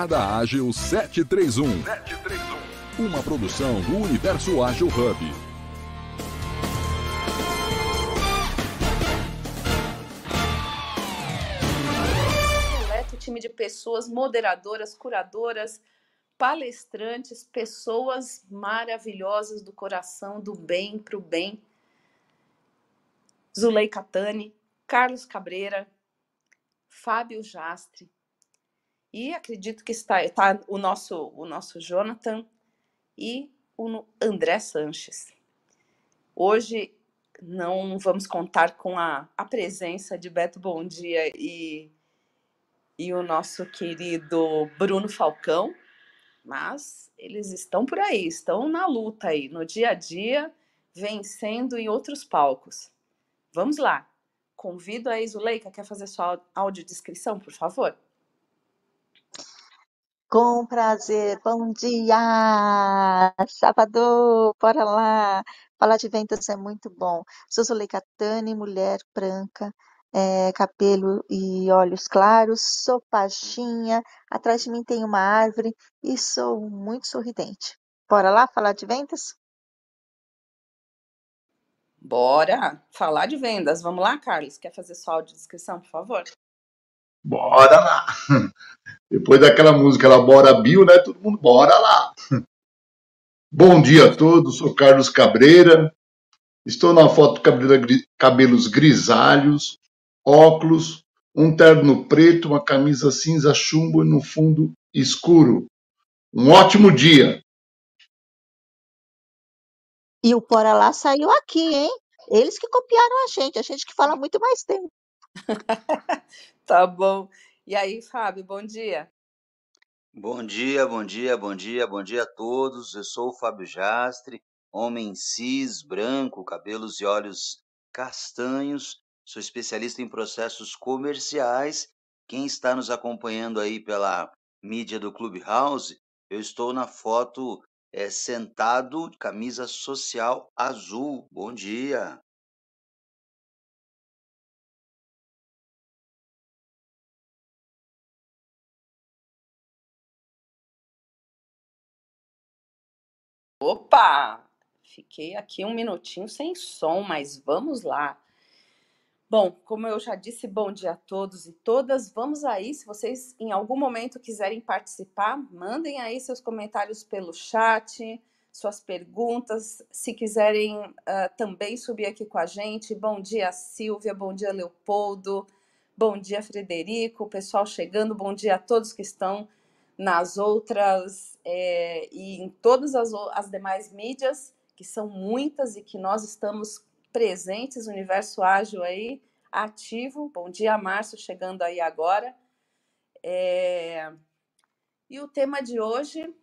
Jornada Ágil 731. 731. Uma produção do Universo Ágil Hub. Seleto time de pessoas moderadoras, curadoras, palestrantes, pessoas maravilhosas do coração, do bem para o bem. Zuleika Tani, Carlos Cabreira, Fábio Jastre, e acredito que está, está o, nosso, o nosso Jonathan e o André Sanches. Hoje não vamos contar com a, a presença de Beto Bom Dia e, e o nosso querido Bruno Falcão, mas eles estão por aí, estão na luta aí, no dia a dia, vencendo em outros palcos. Vamos lá. Convido a Isuleika, quer fazer sua audiodescrição, por favor? Com prazer, bom dia! Salvador, bora lá! Falar de ventas é muito bom. Sou Zuleika mulher branca, é, cabelo e olhos claros, sou baixinha, atrás de mim tem uma árvore e sou muito sorridente. Bora lá falar de vendas? Bora falar de vendas. Vamos lá, Carlos? Quer fazer sua audiodescrição, por favor? Bora lá! Depois daquela música lá, Bora Bill, né? Todo mundo, bora lá! Bom dia a todos, sou Carlos Cabreira. Estou na foto Cabreira, cabelos grisalhos, óculos, um terno preto, uma camisa cinza chumbo e no fundo escuro. Um ótimo dia! E o Bora Lá saiu aqui, hein? Eles que copiaram a gente, a gente que fala muito mais tempo. Tá bom. E aí, Fábio, bom dia. Bom dia, bom dia, bom dia, bom dia a todos. Eu sou o Fábio Jastre, homem cis, branco, cabelos e olhos castanhos. Sou especialista em processos comerciais. Quem está nos acompanhando aí pela mídia do Clubhouse, eu estou na foto é, sentado, camisa social azul. Bom dia. Opa! Fiquei aqui um minutinho sem som, mas vamos lá. Bom, como eu já disse, bom dia a todos e todas. Vamos aí, se vocês em algum momento quiserem participar, mandem aí seus comentários pelo chat, suas perguntas. Se quiserem uh, também subir aqui com a gente, bom dia, Silvia, bom dia, Leopoldo, bom dia, Frederico, pessoal chegando, bom dia a todos que estão nas outras é, e em todas as, as demais mídias, que são muitas e que nós estamos presentes, universo ágil aí, ativo. Bom dia, Márcio, chegando aí agora. É... E o tema de hoje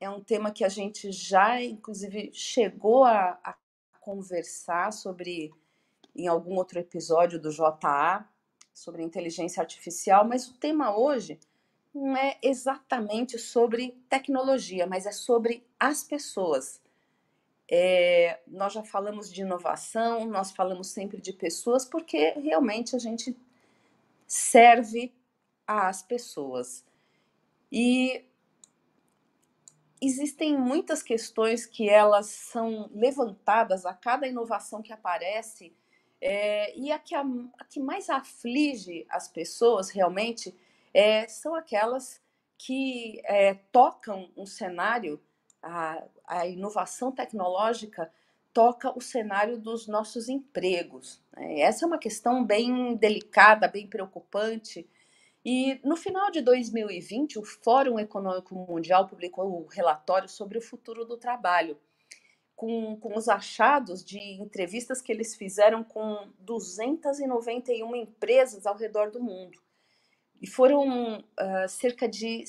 é um tema que a gente já, inclusive, chegou a, a conversar sobre em algum outro episódio do JA, sobre inteligência artificial, mas o tema hoje não é exatamente sobre tecnologia, mas é sobre as pessoas. É, nós já falamos de inovação, nós falamos sempre de pessoas, porque realmente a gente serve às pessoas. E existem muitas questões que elas são levantadas a cada inovação que aparece, é, e a que, a, a que mais aflige as pessoas realmente é, são aquelas que é, tocam um cenário, a, a, inovação tecnológica toca o cenário dos nossos empregos. Né? Essa é uma questão bem delicada, bem preocupante. E no final de 2020, o Fórum Econômico Mundial publicou um relatório sobre o futuro do trabalho, com, com os achados de entrevistas que eles fizeram com 291 empresas ao redor do mundo. E foram uh, cerca de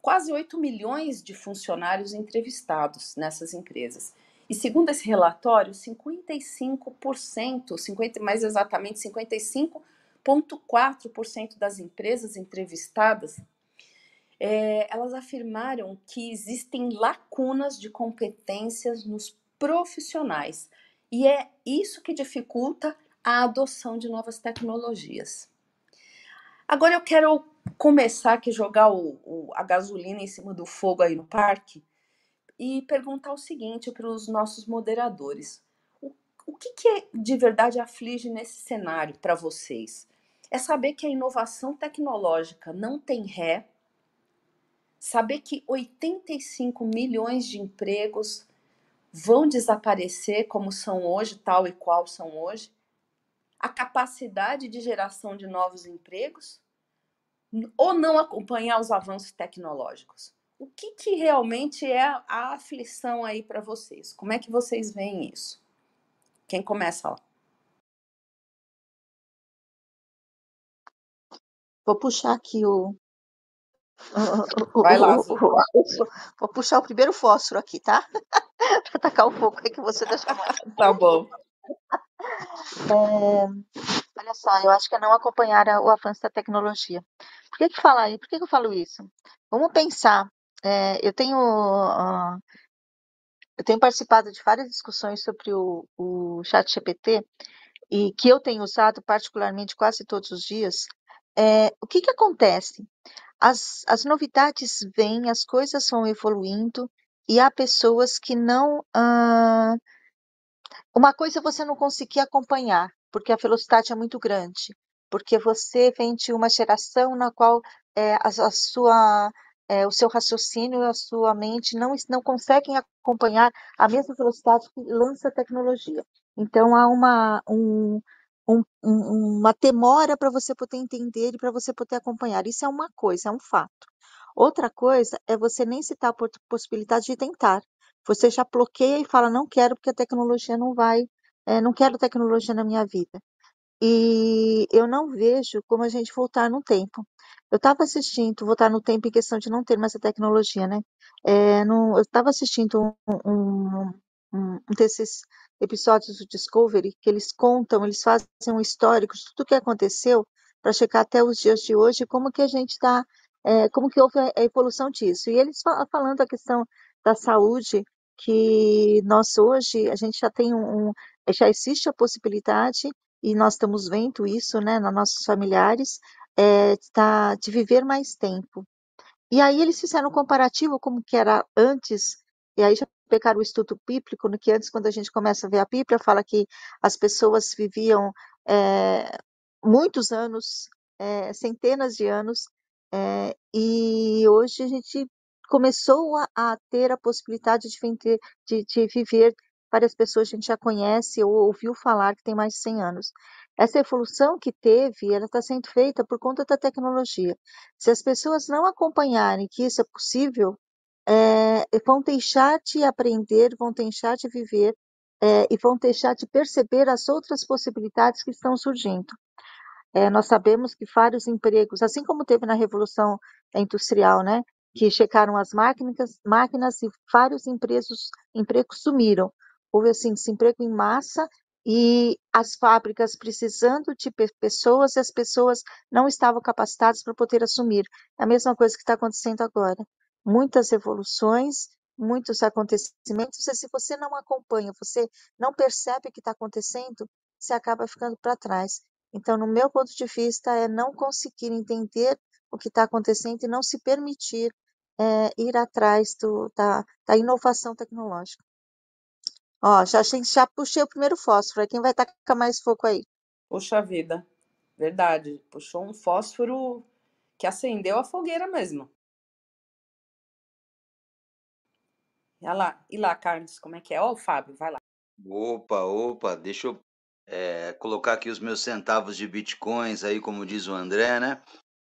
quase 8 milhões de funcionários entrevistados nessas empresas. E segundo esse relatório, 55%, 50, mais exatamente 55,4% das empresas entrevistadas, é, elas afirmaram que existem lacunas de competências nos profissionais. E é isso que dificulta a adoção de novas tecnologias. Agora eu quero começar que jogar o, o, a gasolina em cima do fogo aí no parque e perguntar o seguinte para os nossos moderadores: o, o que, que de verdade aflige nesse cenário para vocês? É saber que a inovação tecnológica não tem ré, saber que 85 milhões de empregos vão desaparecer como são hoje, tal e qual são hoje, a capacidade de geração de novos empregos ou não acompanhar os avanços tecnológicos. O que, que realmente é a aflição aí para vocês? Como é que vocês veem isso? Quem começa lá? Vou puxar aqui o. Vai lá, Vou puxar o primeiro fósforo aqui, tá? para tacar o fogo aí que você deixa mais. tá bom. É, olha só, eu acho que é não acompanhar o avanço da tecnologia. Por que, que aí? Por que, que eu falo isso? Vamos pensar. É, eu tenho uh, eu tenho participado de várias discussões sobre o, o chat GPT e que eu tenho usado particularmente quase todos os dias. É, o que, que acontece? As, as novidades vêm, as coisas vão evoluindo e há pessoas que não uh, uma coisa você não conseguir acompanhar, porque a velocidade é muito grande, porque você vem de uma geração na qual é, a, a sua, é, o seu raciocínio e a sua mente não, não conseguem acompanhar a mesma velocidade que lança a tecnologia. Então há uma, um, um, uma demora para você poder entender e para você poder acompanhar. Isso é uma coisa, é um fato. Outra coisa é você nem citar a possibilidade de tentar você já bloqueia e fala, não quero porque a tecnologia não vai, é, não quero tecnologia na minha vida. E eu não vejo como a gente voltar no tempo. Eu estava assistindo, voltar no tempo em questão de não ter mais a tecnologia, né? É, eu estava assistindo um, um, um, desses episódios do Discovery que eles contam, eles fazem um histórico de tudo que aconteceu para chegar até os dias de hoje, como que a gente está, é, como que houve a evolução disso. E eles falando a questão da saúde, que nós hoje, a gente já tem um, já existe a possibilidade, e nós estamos vendo isso, né, nos nossos familiares, é, tá, de viver mais tempo. E aí eles fizeram um comparativo como que era antes, e aí já pegaram o estudo bíblico, no que antes, quando a gente começa a ver a Bíblia, fala que as pessoas viviam é, muitos anos, é, centenas de anos, é, e hoje a gente começou a, a ter a possibilidade de, vender, de, de viver várias pessoas que a gente já conhece ou ouviu falar que tem mais de 100 anos. Essa evolução que teve, ela está sendo feita por conta da tecnologia. Se as pessoas não acompanharem que isso é possível, é, vão deixar de aprender, vão deixar de viver é, e vão deixar de perceber as outras possibilidades que estão surgindo. É, nós sabemos que vários empregos, assim como teve na Revolução Industrial, né, que checaram as máquinas, máquinas e vários empregos, empregos sumiram. Houve assim desemprego em massa e as fábricas precisando de pessoas e as pessoas não estavam capacitadas para poder assumir. É a mesma coisa que está acontecendo agora. Muitas revoluções, muitos acontecimentos, e se você não acompanha, você não percebe o que está acontecendo, você acaba ficando para trás. Então, no meu ponto de vista, é não conseguir entender o que está acontecendo e não se permitir é, ir atrás do, da, da, inovação tecnológica. Ó, já, já puxei o primeiro fósforo, quem vai tacar mais fogo aí? Puxa vida, verdade, puxou um fósforo que acendeu a fogueira mesmo. E lá, e lá, Carlos, como é que é? Ó, o Fábio, vai lá. Opa, opa, deixa eu é, colocar aqui os meus centavos de bitcoins aí, como diz o André, né?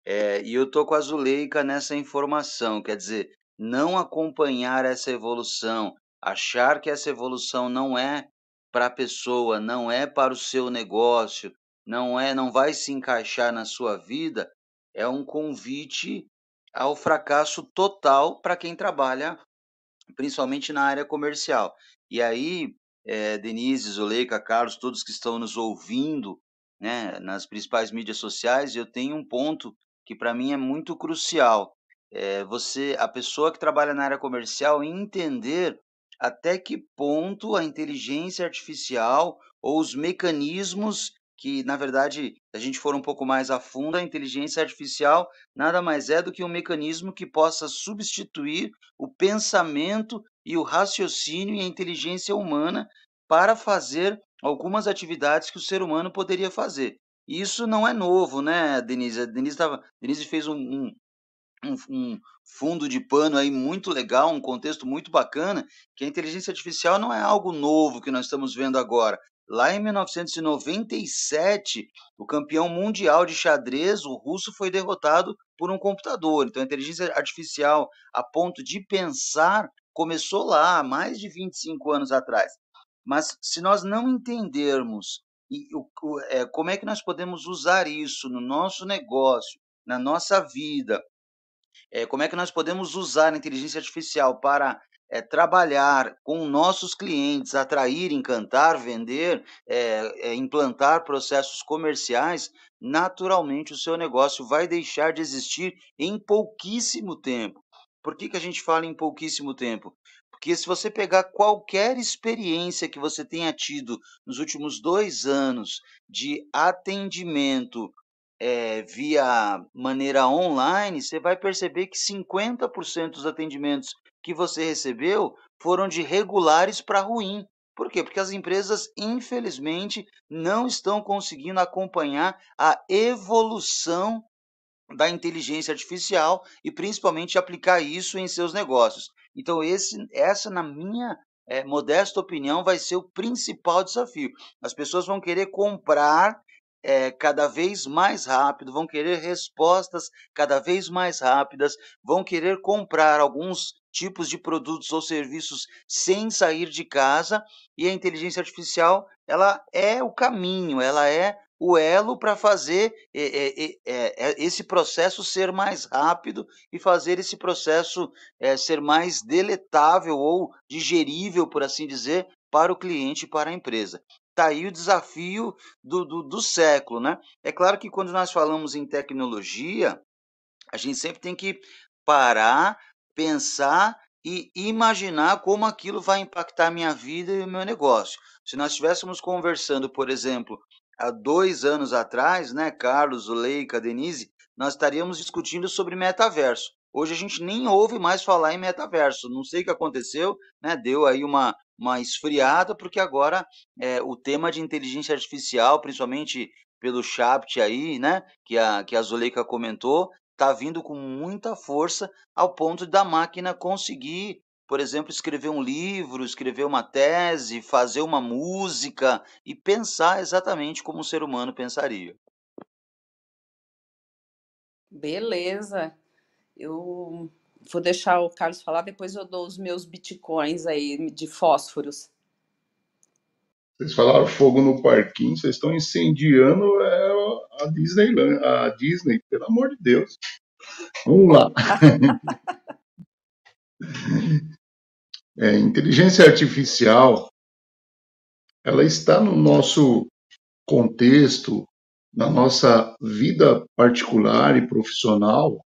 É, e eu tô com a Zuleika nessa informação, quer dizer, não acompanhar essa evolução, achar que essa evolução não é para a pessoa, não é para o seu negócio, não é, não vai se encaixar na sua vida, é um convite ao fracasso total para quem trabalha, principalmente na área comercial. E aí, é, Denise, Zuleika, Carlos, todos que estão nos ouvindo, né, nas principais mídias sociais, eu tenho um ponto que para mim é muito crucial. É você, a pessoa que trabalha na área comercial, entender até que ponto a inteligência artificial ou os mecanismos que, na verdade, a gente for um pouco mais a fundo, a inteligência artificial nada mais é do que um mecanismo que possa substituir o pensamento e o raciocínio e a inteligência humana para fazer algumas atividades que o ser humano poderia fazer. Isso não é novo, né, Denise? A Denise, tava, Denise fez um, um, um, fundo de pano aí muito legal, um contexto muito bacana, que a inteligência artificial não é algo novo que nós estamos vendo agora. Lá em 1997, o campeão mundial de xadrez, o russo, foi derrotado por um computador. Então, a inteligência artificial, a ponto de pensar, começou lá, mais de 25 anos atrás. Mas se nós não entendermos e, o, é, como é que nós podemos usar isso no nosso negócio, na nossa vida, é, como é que nós podemos usar a inteligência artificial para é, trabalhar com nossos clientes, atrair, encantar, vender, é, é, implantar processos comerciais, naturalmente o seu negócio vai deixar de existir em pouquíssimo tempo. Por que, que a gente fala em pouquíssimo tempo? Porque se você pegar qualquer experiência que você tenha tido nos últimos dois anos de atendimento é, via maneira online, você vai perceber que 50% dos atendimentos que você recebeu foram de regulares para ruim. Por quê? Porque as empresas, infelizmente, não estão conseguindo acompanhar a evolução da inteligência artificial e principalmente aplicar isso em seus negócios. Então, esse, essa, na minha é, modesta opinião, vai ser o principal desafio. As pessoas vão querer comprar é, cada vez mais rápido, vão querer respostas cada vez mais rápidas, vão querer comprar alguns tipos de produtos ou serviços sem sair de casa e a inteligência artificial ela é o caminho, ela é o elo para fazer é, é, esse processo ser mais rápido e fazer esse processo ser mais deletável ou digerível, por assim dizer, para o cliente e para a empresa. Está aí o desafio do, do, do século, né? É claro que quando nós falamos em tecnologia, a gente sempre tem que parar, pensar e imaginar como aquilo vai impactar a minha vida e o meu negócio. Se nós estivéssemos conversando, por exemplo, há dois anos atrás, né, Carlos, Leica, Denise, nós estaríamos discutindo sobre metaverso. Hoje a gente nem ouve mais falar em metaverso. Não sei o que aconteceu, né? Deu aí uma, uma esfriada, porque agora é, o tema de inteligência artificial, principalmente pelo chat aí, né? Que a, que a Zuleika comentou, está vindo com muita força ao ponto da máquina conseguir, por exemplo, escrever um livro, escrever uma tese, fazer uma música e pensar exatamente como o ser humano pensaria. Beleza. Eu vou deixar o Carlos falar, depois eu dou os meus bitcoins aí de fósforos. Vocês falaram fogo no parquinho, vocês estão incendiando é, a Disney, a Disney, pelo amor de Deus. Vamos lá. é, inteligência artificial, ela está no nosso contexto, na nossa vida particular e profissional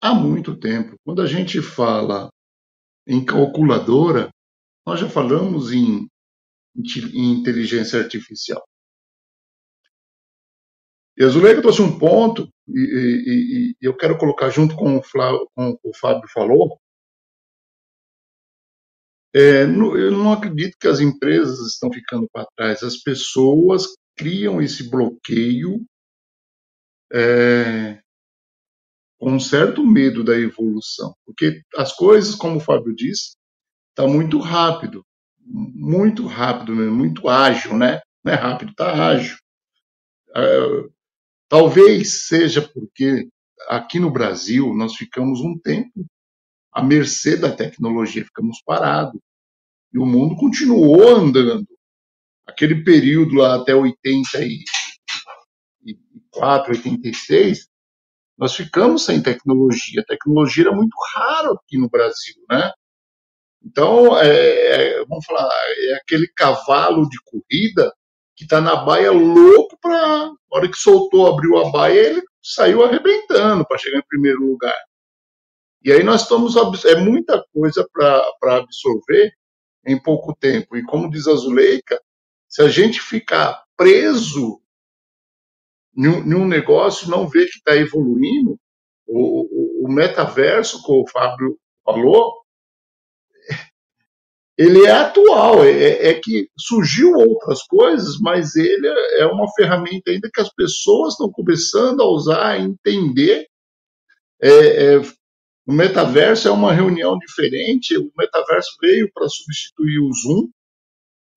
há muito tempo. Quando a gente fala em calculadora, nós já falamos em, em inteligência artificial. E a Zuleika trouxe um ponto, e, e, e, eu quero colocar junto com o, com o Fábio falou. É, eu não acredito que as empresas estão ficando para trás. As pessoas criam esse bloqueio é, com um certo medo da evolução, porque as coisas, como o Fábio disse, está muito rápido, muito rápido mesmo, muito ágil, né? Não é rápido, está ágil. Uh, talvez seja porque aqui no Brasil nós ficamos um tempo à mercê da tecnologia, ficamos parados. E o mundo continuou andando. Aquele período lá até 84, 86, nós ficamos sem tecnologia. A tecnologia era muito rara aqui no Brasil, né? Então, é, é, vamos falar, é aquele cavalo de corrida que está na baia louco para. Na hora que soltou, abriu a baia, ele saiu arrebentando para chegar em primeiro lugar. E aí nós estamos. É muita coisa para absorver em pouco tempo. E como diz a Zuleika, se a gente ficar preso num negócio, não vê que está evoluindo, o, o, o metaverso, como o Fábio falou, ele é atual, é, é, que surgiu outras coisas, mas ele é uma ferramenta ainda que as pessoas estão começando a usar, a entender. É, é, o metaverso é uma reunião diferente, o metaverso veio para substituir o Zoom,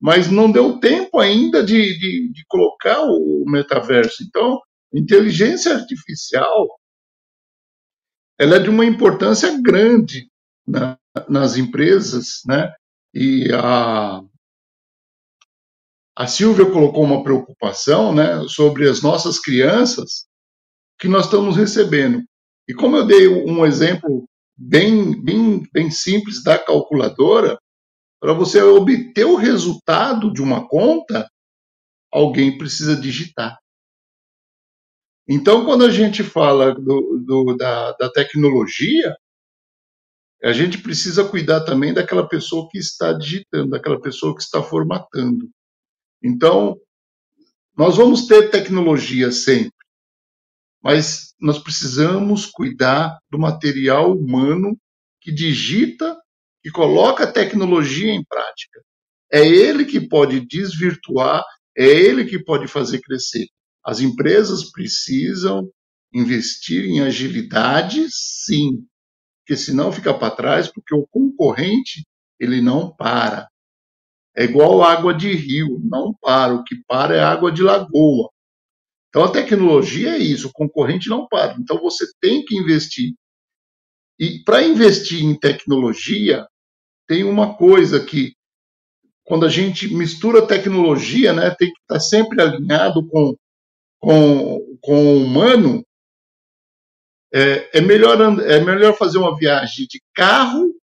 mas não deu tempo ainda de, de, de colocar o metaverso. Então, inteligência artificial ela é de uma importância grande na, nas empresas, né? E a, a Silvia colocou uma preocupação né, sobre as nossas crianças que nós estamos recebendo. E como eu dei um exemplo bem, bem, bem simples da calculadora, para você obter o resultado de uma conta, alguém precisa digitar. Então, quando a gente fala do, do, da, da tecnologia, a gente precisa cuidar também daquela pessoa que está digitando, daquela pessoa que está formatando. Então, nós vamos ter tecnologia sempre, mas nós precisamos cuidar do material humano que digita e coloca a tecnologia em prática. É ele que pode desvirtuar, é ele que pode fazer crescer. As empresas precisam investir em agilidade, sim, porque senão fica para trás, porque o concorrente ele não para. É igual água de rio, não para. O que para é água de lagoa. Então a tecnologia é isso, o concorrente não para. Então você tem que investir. E para investir em tecnologia, tem uma coisa que quando a gente mistura tecnologia, né, tem que estar sempre alinhado com, com, com o humano, é, é, melhor, é melhor fazer uma viagem de carro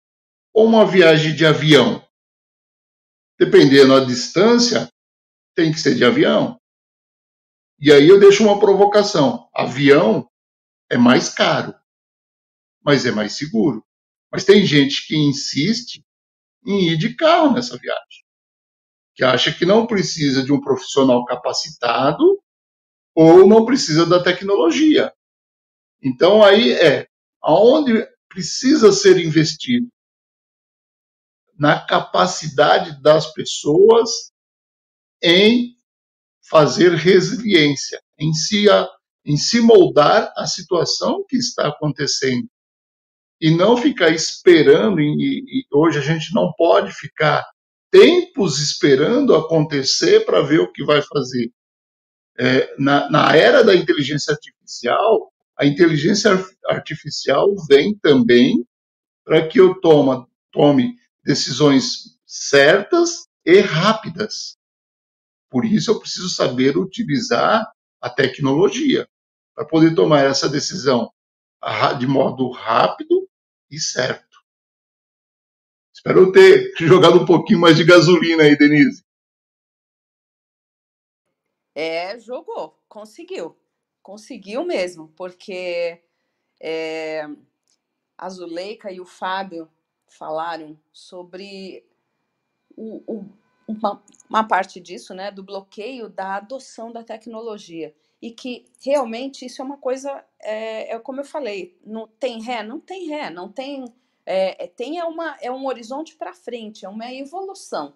ou uma viagem de avião? Dependendo da distância, tem que ser de avião. E aí eu deixo uma provocação: avião é mais caro, mas é mais seguro. Mas tem gente que insiste em ir de carro nessa viagem, que acha que não precisa de um profissional capacitado ou não precisa da tecnologia. Então aí é aonde precisa ser investido na capacidade das pessoas em fazer resiliência, em se, em se moldar a situação que está acontecendo. E não ficar esperando, e, e hoje a gente não pode ficar tempos esperando acontecer para ver o que vai fazer. É, na, na era da inteligência artificial, a inteligência artificial vem também para que eu toma, tome decisões certas e rápidas. Por isso eu preciso saber utilizar a tecnologia para poder tomar essa decisão de modo rápido e certo. Espero ter jogado um pouquinho mais de gasolina aí, Denise. É, jogou, conseguiu conseguiu mesmo, porque é, a Zuleika e o Fábio falaram sobre o, o, uma, uma, parte disso, né, do bloqueio da adoção da tecnologia. E que realmente isso é uma coisa, é, é como eu falei, não tem ré, não tem ré, não tem. É, é tem é, uma, é um horizonte para frente, é uma evolução.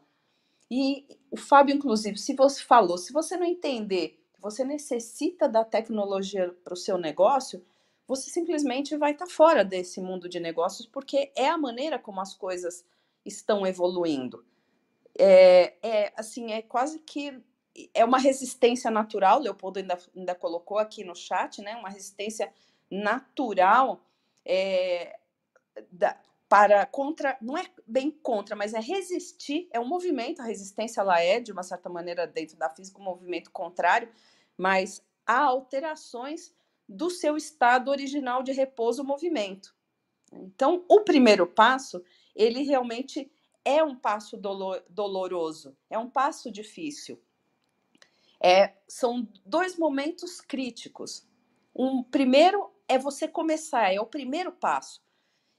E o Fábio, inclusive, se você falou, se você não entender você necessita da tecnologia para o seu negócio, você simplesmente vai estar tá fora desse mundo de negócios, porque é a maneira como as coisas estão evoluindo. É, é assim, é quase que é uma resistência natural, Leopoldo ainda, ainda colocou aqui no chat, né? Uma resistência natural é, da, para contra, não é bem contra, mas é resistir, é um movimento, a resistência ela é, de uma certa maneira, dentro da física, um movimento contrário, mas há alterações do seu estado original de repouso ou movimento. Então, o primeiro passo, ele realmente é um passo dolor, doloroso, é um passo difícil. É, são dois momentos críticos. Um primeiro é você começar, é o primeiro passo.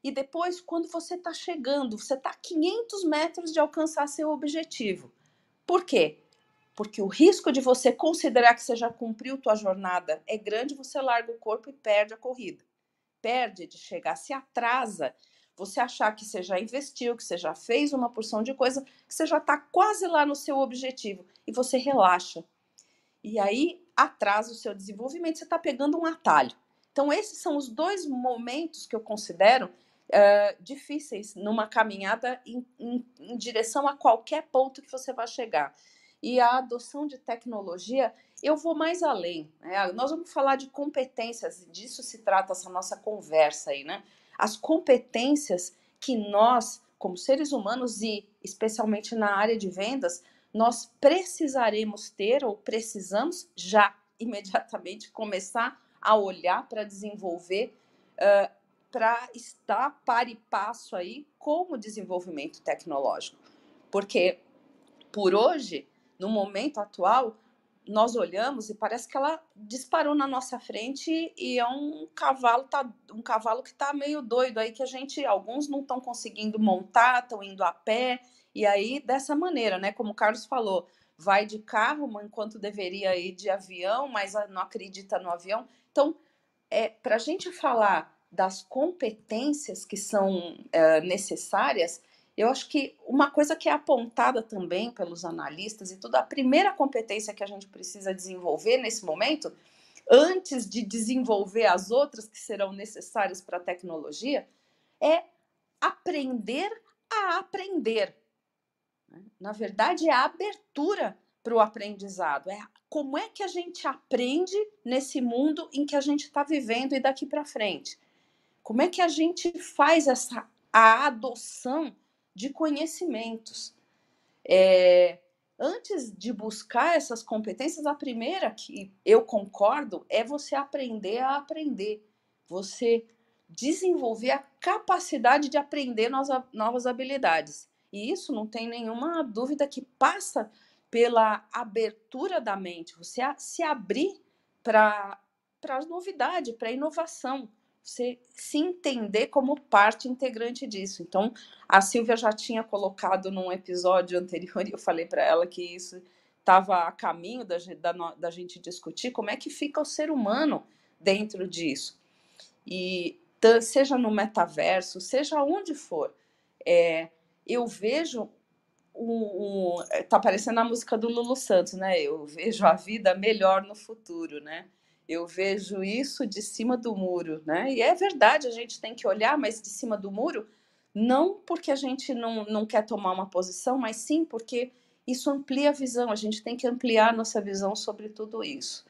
E depois, quando você está chegando, você está a 500 metros de alcançar seu objetivo. Por quê? porque o risco de você considerar que você já cumpriu tua jornada é grande, você larga o corpo e perde a corrida. Perde de chegar, se atrasa. Você achar que você já investiu, que você já fez uma porção de coisa, que você já está quase lá no seu objetivo e você relaxa. E aí atrasa o seu desenvolvimento, você está pegando um atalho. Então, esses são os dois momentos que eu considero uh, difíceis numa caminhada em, em, em direção a qualquer ponto que você vai chegar e a adoção de tecnologia, eu vou mais além. Né? Nós vamos falar de competências, disso se trata essa nossa conversa aí, né? As competências que nós, como seres humanos e especialmente na área de vendas, nós precisaremos ter ou precisamos já imediatamente começar a olhar para desenvolver, uh, para estar par e passo aí com o desenvolvimento tecnológico. Porque por hoje no momento atual, nós olhamos e parece que ela disparou na nossa frente e é um cavalo tá um cavalo que está meio doido aí que a gente alguns não estão conseguindo montar, estão indo a pé e aí dessa maneira, né? Como o Carlos falou, vai de carro enquanto deveria ir de avião, mas não acredita no avião. Então, é para a gente falar das competências que são é, necessárias, eu acho que uma coisa que é apontada também pelos analistas e tudo, a primeira competência que a gente precisa desenvolver nesse momento, antes de desenvolver as outras que serão necessárias para a tecnologia, é aprender a aprender. Né? Na verdade, é a abertura para o aprendizado. É como é que a gente aprende nesse mundo em que a gente está vivendo e daqui para frente. Como é que a gente faz essa a adoção de conhecimentos. É, antes de buscar essas competências, a primeira que eu concordo é você aprender a aprender, você desenvolver a capacidade de aprender novas habilidades. E isso não tem nenhuma dúvida que passa pela abertura da mente, você se abrir para a novidade, para a inovação você se entender como parte integrante disso. Então, a Silvia já tinha colocado num episódio anterior, e eu falei para ela que isso estava a caminho da, da, da, gente discutir como é que fica o ser humano dentro disso. E seja no metaverso, seja onde for, é, eu vejo um, um, tá parecendo a música do Lulu Santos, né? Eu vejo a vida melhor no futuro, né? Eu vejo isso de cima do muro, né? E é verdade, a gente tem que olhar, mas de cima do muro, não porque a gente não, não quer tomar uma posição, mas sim porque isso amplia a visão, a gente tem que ampliar nossa visão sobre tudo isso.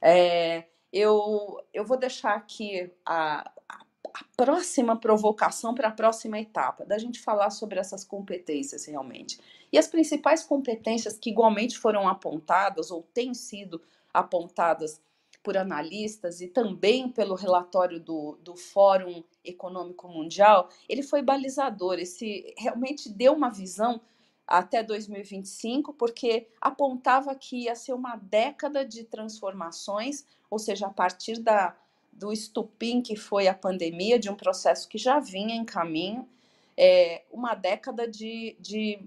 É, eu, eu vou deixar aqui a, a, a próxima provocação para a próxima etapa, da gente falar sobre essas competências realmente. E as principais competências que igualmente foram apontadas ou têm sido apontadas por analistas e também pelo relatório do, do Fórum Econômico Mundial, ele foi balizador. Esse realmente deu uma visão até 2025, porque apontava que ia ser uma década de transformações, ou seja, a partir da, do estupim que foi a pandemia, de um processo que já vinha em caminho, é, uma década de, de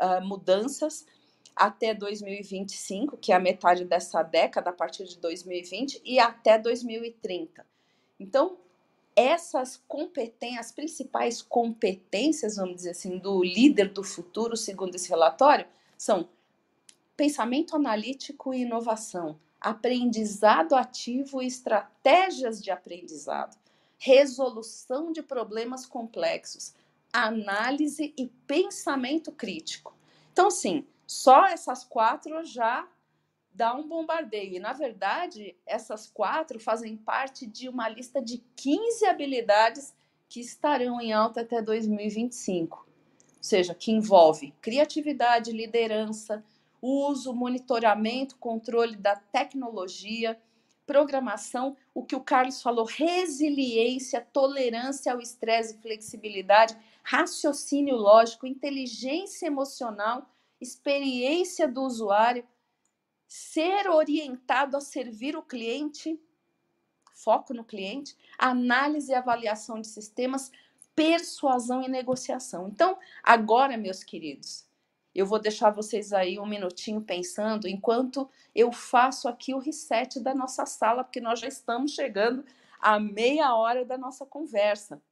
uh, mudanças até 2025, que é a metade dessa década, a partir de 2020, e até 2030. Então, essas competências, as principais competências, vamos dizer assim, do líder do futuro, segundo esse relatório, são pensamento analítico e inovação, aprendizado ativo e estratégias de aprendizado, resolução de problemas complexos, análise e pensamento crítico. Então, sim, só essas quatro já dá um bombardeio. E, na verdade, essas quatro fazem parte de uma lista de 15 habilidades que estarão em alta até 2025. Ou seja, que envolve criatividade, liderança, uso, monitoramento, controle da tecnologia, programação, o que o Carlos falou, resiliência, tolerância ao estresse, flexibilidade, raciocínio lógico, inteligência emocional experiência do usuário, ser orientado a servir o cliente, foco no cliente, análise e avaliação de sistemas, persuasão e negociação. Então, agora, meus queridos, Eu vou deixar vocês aí um minutinho pensando enquanto eu faço aqui o reset da nossa sala, porque nós já estamos chegando a meia hora da nossa conversa.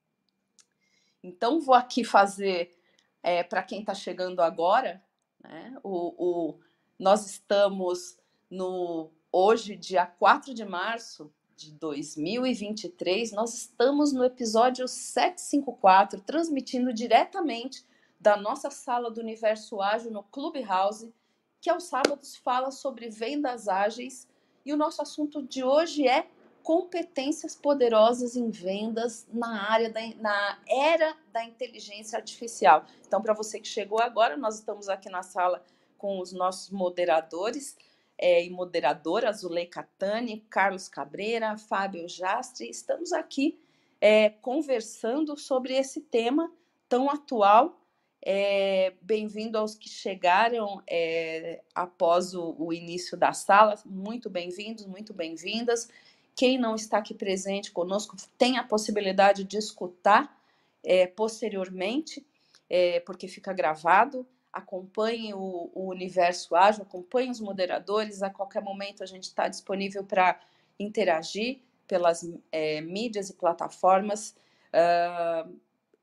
Então, vou aqui fazer, é, para quem está chegando agora, né, o, o, nós estamos no hoje, dia 4 de março de 2023, nós estamos no episódio 754, transmitindo diretamente da nossa sala do Universo Ágil no Clubhouse, que aos sábados fala sobre vendas ágeis. E o nosso assunto de hoje é competências poderosas em vendas na área da na era da inteligência artificial. Então, para você que chegou agora, nós estamos aqui na sala com os nossos moderadores é, e moderadoras, Zuleika Tani, Carlos Cabreira, Fábio Jastre. Estamos aqui é, conversando sobre esse tema tão atual. É, Bem-vindo aos que chegaram é, após o, o início da sala. Muito bem-vindos, muito bem-vindas. Quem não está aqui presente conosco tem a possibilidade de escutar é, posteriormente, é, porque fica gravado. Acompanhe o, o, Universo Ágil, acompanhe os moderadores. A qualquer momento a gente está disponível para interagir pelas é, mídias e plataformas, uh,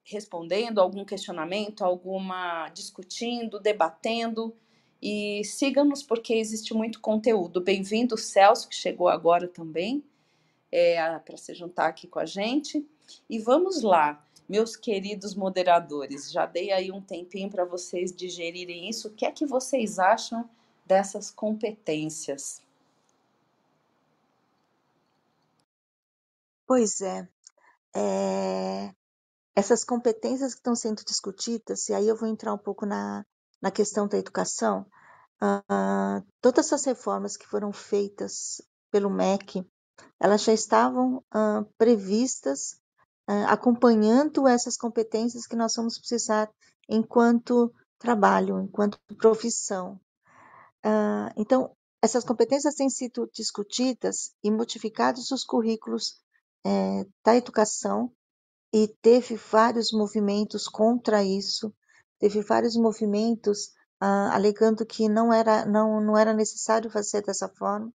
respondendo algum questionamento, alguma discutindo, debatendo. E siga-nos porque existe muito conteúdo. Bem-vindo, Celso, que chegou agora também é, para se juntar aqui com a gente. E vamos lá, meus queridos moderadores, já dei aí um tempinho para vocês digerirem isso. O que é que vocês acham dessas competências? Pois é, é, essas competências que estão sendo discutidas, e aí eu vou entrar um pouco na, na questão da educação, uh, todas essas reformas que foram feitas pelo MEC elas já estavam previstas, acompanhando essas competências que nós vamos precisar enquanto trabalho, enquanto profissão. Então, essas competências têm sido discutidas e modificados os currículos eh, da educação e teve vários movimentos contra isso, teve vários movimentos alegando que não era, não, não era necessário fazer dessa forma.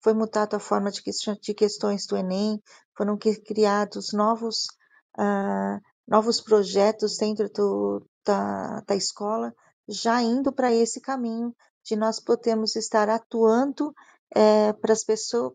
Foi mudada a forma de, de questões do Enem, foram criados novos, uh, novos projetos dentro do, da, da escola, já indo para esse caminho de nós podermos estar atuando é, para as pessoas,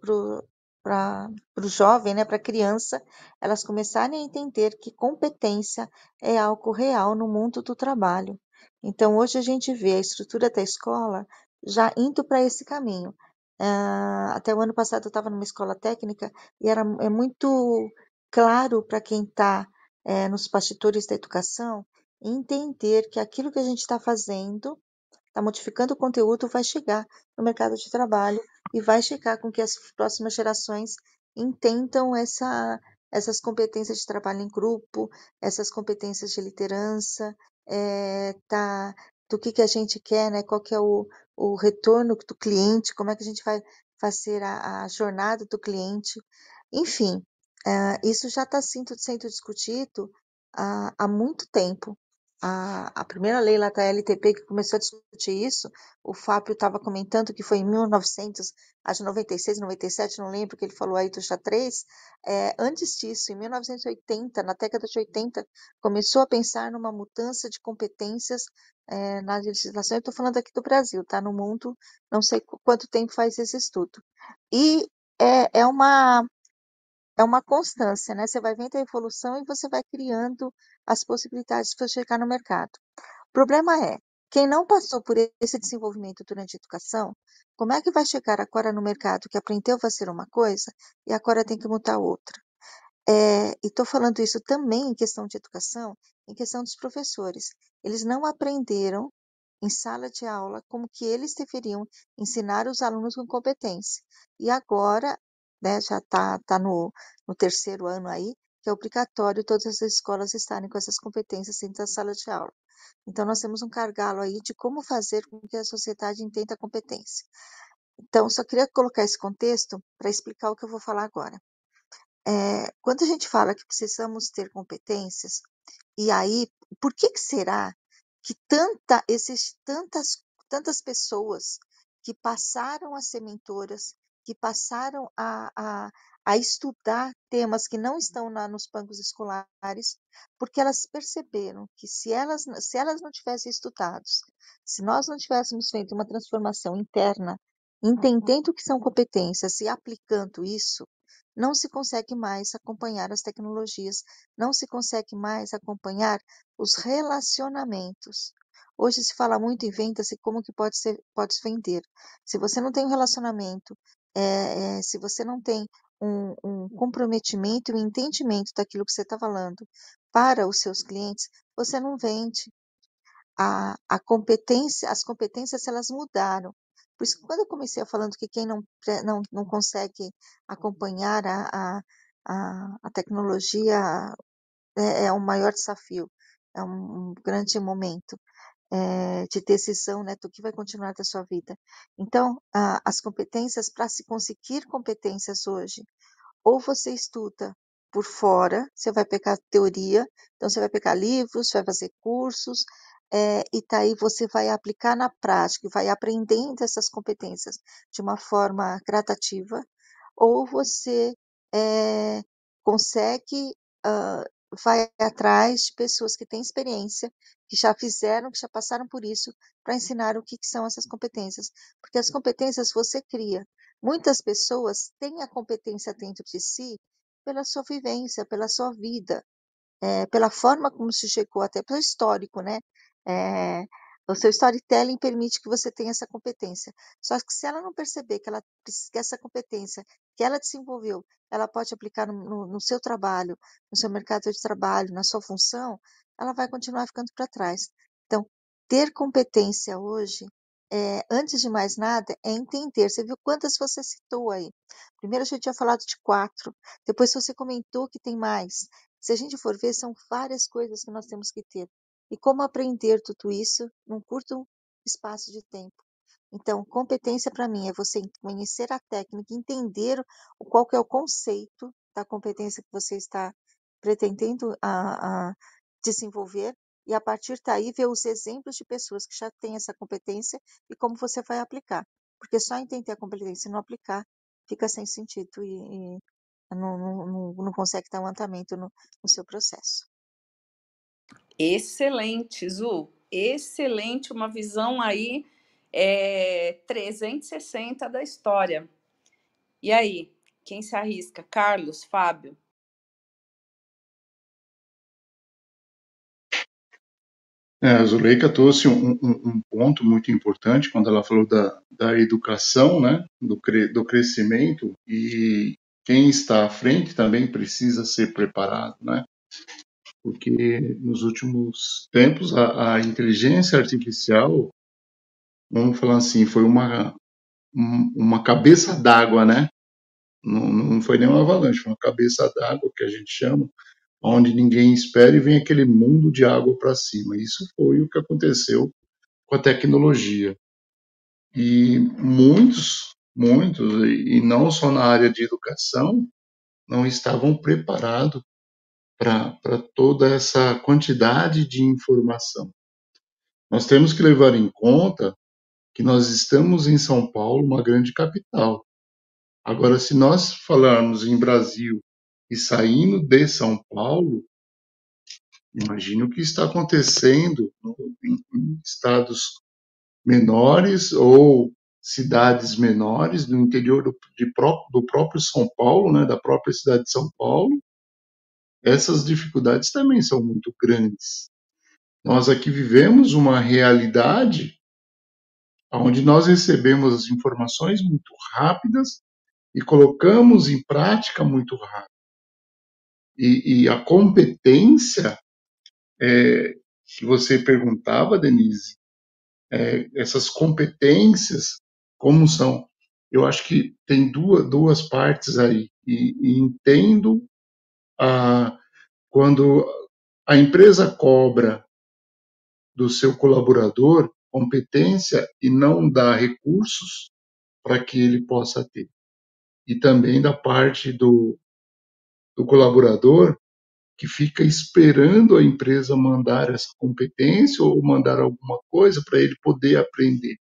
para o jovem, né, para a criança, elas começarem a entender que competência é algo real no mundo do trabalho. Então, hoje a gente vê a estrutura da escola já indo para esse caminho. Uh, até o ano passado eu estava numa escola técnica e era é muito claro para quem está é, nos bastidores da educação entender que aquilo que a gente está fazendo, está modificando o conteúdo, vai chegar no mercado de trabalho e vai chegar com que as próximas gerações entendam essa, essas competências de trabalho em grupo, essas competências de liderança, é, tá, do que, que a gente quer, né? qual que é o, o retorno do cliente, como é que a gente vai fazer a, a jornada do cliente. Enfim, uh, isso já está sendo, discutido há muito tempo. A, a, primeira lei lá da LTP que começou a discutir isso, o Fábio estava comentando que foi em 1900, acho 96, 97, não lembro que ele falou aí do xadrez. É, antes disso, em 1980, na década de 80, começou a pensar numa mudança de competências é, na legislação. Eu estou falando aqui do Brasil, tá? No mundo, não sei quanto tempo faz esse estudo. E é, é uma é uma constância, né? Você vai vendo a evolução e você vai criando as possibilidades para chegar no mercado. O problema é, quem não passou por esse desenvolvimento durante a educação, como é que vai chegar agora no mercado que aprendeu a fazer uma coisa e agora tem que mudar outra? É, e estou falando isso também em questão de educação, em questão dos professores. Eles não aprenderam em sala de aula como que eles deveriam ensinar os alunos com competência. E agora né, já está tá no, no terceiro ano aí, que é obrigatório todas as escolas estarem com essas competências dentro da sala de aula. Então, nós temos um cargalo aí de como fazer com que a sociedade entenda a competência. Então, só queria colocar esse contexto para explicar o que eu vou falar agora. É, quando a gente fala que precisamos ter competências, e aí, por que, que será que tanta existe tantas tantas pessoas que passaram a ser mentoras, que passaram a, a, a estudar temas que não estão lá nos bancos escolares, porque elas perceberam que se elas, se elas não tivessem estudado, se nós não tivéssemos feito uma transformação interna, entendendo o que são competências e aplicando isso, não se consegue mais acompanhar as tecnologias, não se consegue mais acompanhar os relacionamentos. Hoje se fala muito em vendas e como que pode ser, pode vender. Se você não tem um relacionamento, é, é, se você não tem um, um comprometimento e um entendimento daquilo que você está falando para os seus clientes, você não vende. A, a competência, as competências elas mudaram. Por isso, quando eu comecei falando que quem não, não, não consegue acompanhar a, a, a, a tecnologia é, é o maior desafio, é um, um grande momento é, de decisão né, do que vai continuar da sua vida. Então, a, as competências, para se conseguir competências hoje, ou você estuda por fora, você vai pegar teoria, então você vai pegar livros, vai fazer cursos, é, e daí você vai aplicar na prática, vai aprendendo essas competências de uma forma gradativa, ou você é, consegue uh, vai atrás de pessoas que têm experiência, que já fizeram, que já passaram por isso, para ensinar o que, que são essas competências. Porque as competências você cria. Muitas pessoas têm a competência dentro de si pela sua vivência, pela sua vida, é, pela forma como se chegou, até pelo histórico, né? É, o seu storytelling permite que você tenha essa competência. Só que se ela não perceber que, ela, que essa competência que ela desenvolveu, ela pode aplicar no, no seu trabalho, no seu mercado de trabalho, na sua função, ela vai continuar ficando para trás. Então, ter competência hoje, é, antes de mais nada, é entender. Você viu quantas você citou aí? Primeiro a gente tinha falado de quatro, depois você comentou que tem mais. Se a gente for ver, são várias coisas que nós temos que ter. E como aprender tudo isso num curto espaço de tempo? Então, competência para mim é você conhecer a técnica, entender qual é o conceito da competência que você está pretendendo a, a desenvolver e a partir daí ver os exemplos de pessoas que já têm essa competência e como você vai aplicar. Porque só entender a competência e não aplicar fica sem sentido e, e não, não, não, consegue dar um andamento no, no seu processo. Excelente, Zu. Excelente, uma visão aí é, 360 da história. E aí, quem se arrisca? Carlos, Fábio? É, a Zuleika trouxe um, um, um, ponto muito importante quando ela falou da, da educação, né, do, cre, do crescimento, e quem está à frente também precisa ser preparado, né? Porque nos últimos tempos a, a inteligência artificial, vamos falar assim, foi uma, uma cabeça d'água, né? Não, não foi nem uma avalanche, foi uma cabeça d'água que a gente chama, onde ninguém espera e vem aquele mundo de água para cima. Isso foi o que aconteceu com a tecnologia. E muitos, muitos, e não só na área de educação, não estavam preparados para toda essa quantidade de informação. Nós temos que levar em conta que nós estamos em São Paulo, uma grande capital. Agora, se nós falarmos em Brasil e saindo de São Paulo, imagine o que está acontecendo em estados menores ou cidades menores no interior do, do próprio São Paulo, né, da própria cidade de São Paulo, essas dificuldades também são muito grandes. Nós aqui vivemos uma realidade onde nós recebemos as informações muito rápidas e colocamos em prática muito rápido. E, e a competência é, que você perguntava, Denise, é, essas competências, como são? Eu acho que tem duas, duas partes aí. E, e entendo a, quando a empresa cobra do seu colaborador competência e não dá recursos para que ele possa ter. E também da parte do, do colaborador, que fica esperando a empresa mandar essa competência ou mandar alguma coisa para ele poder aprender.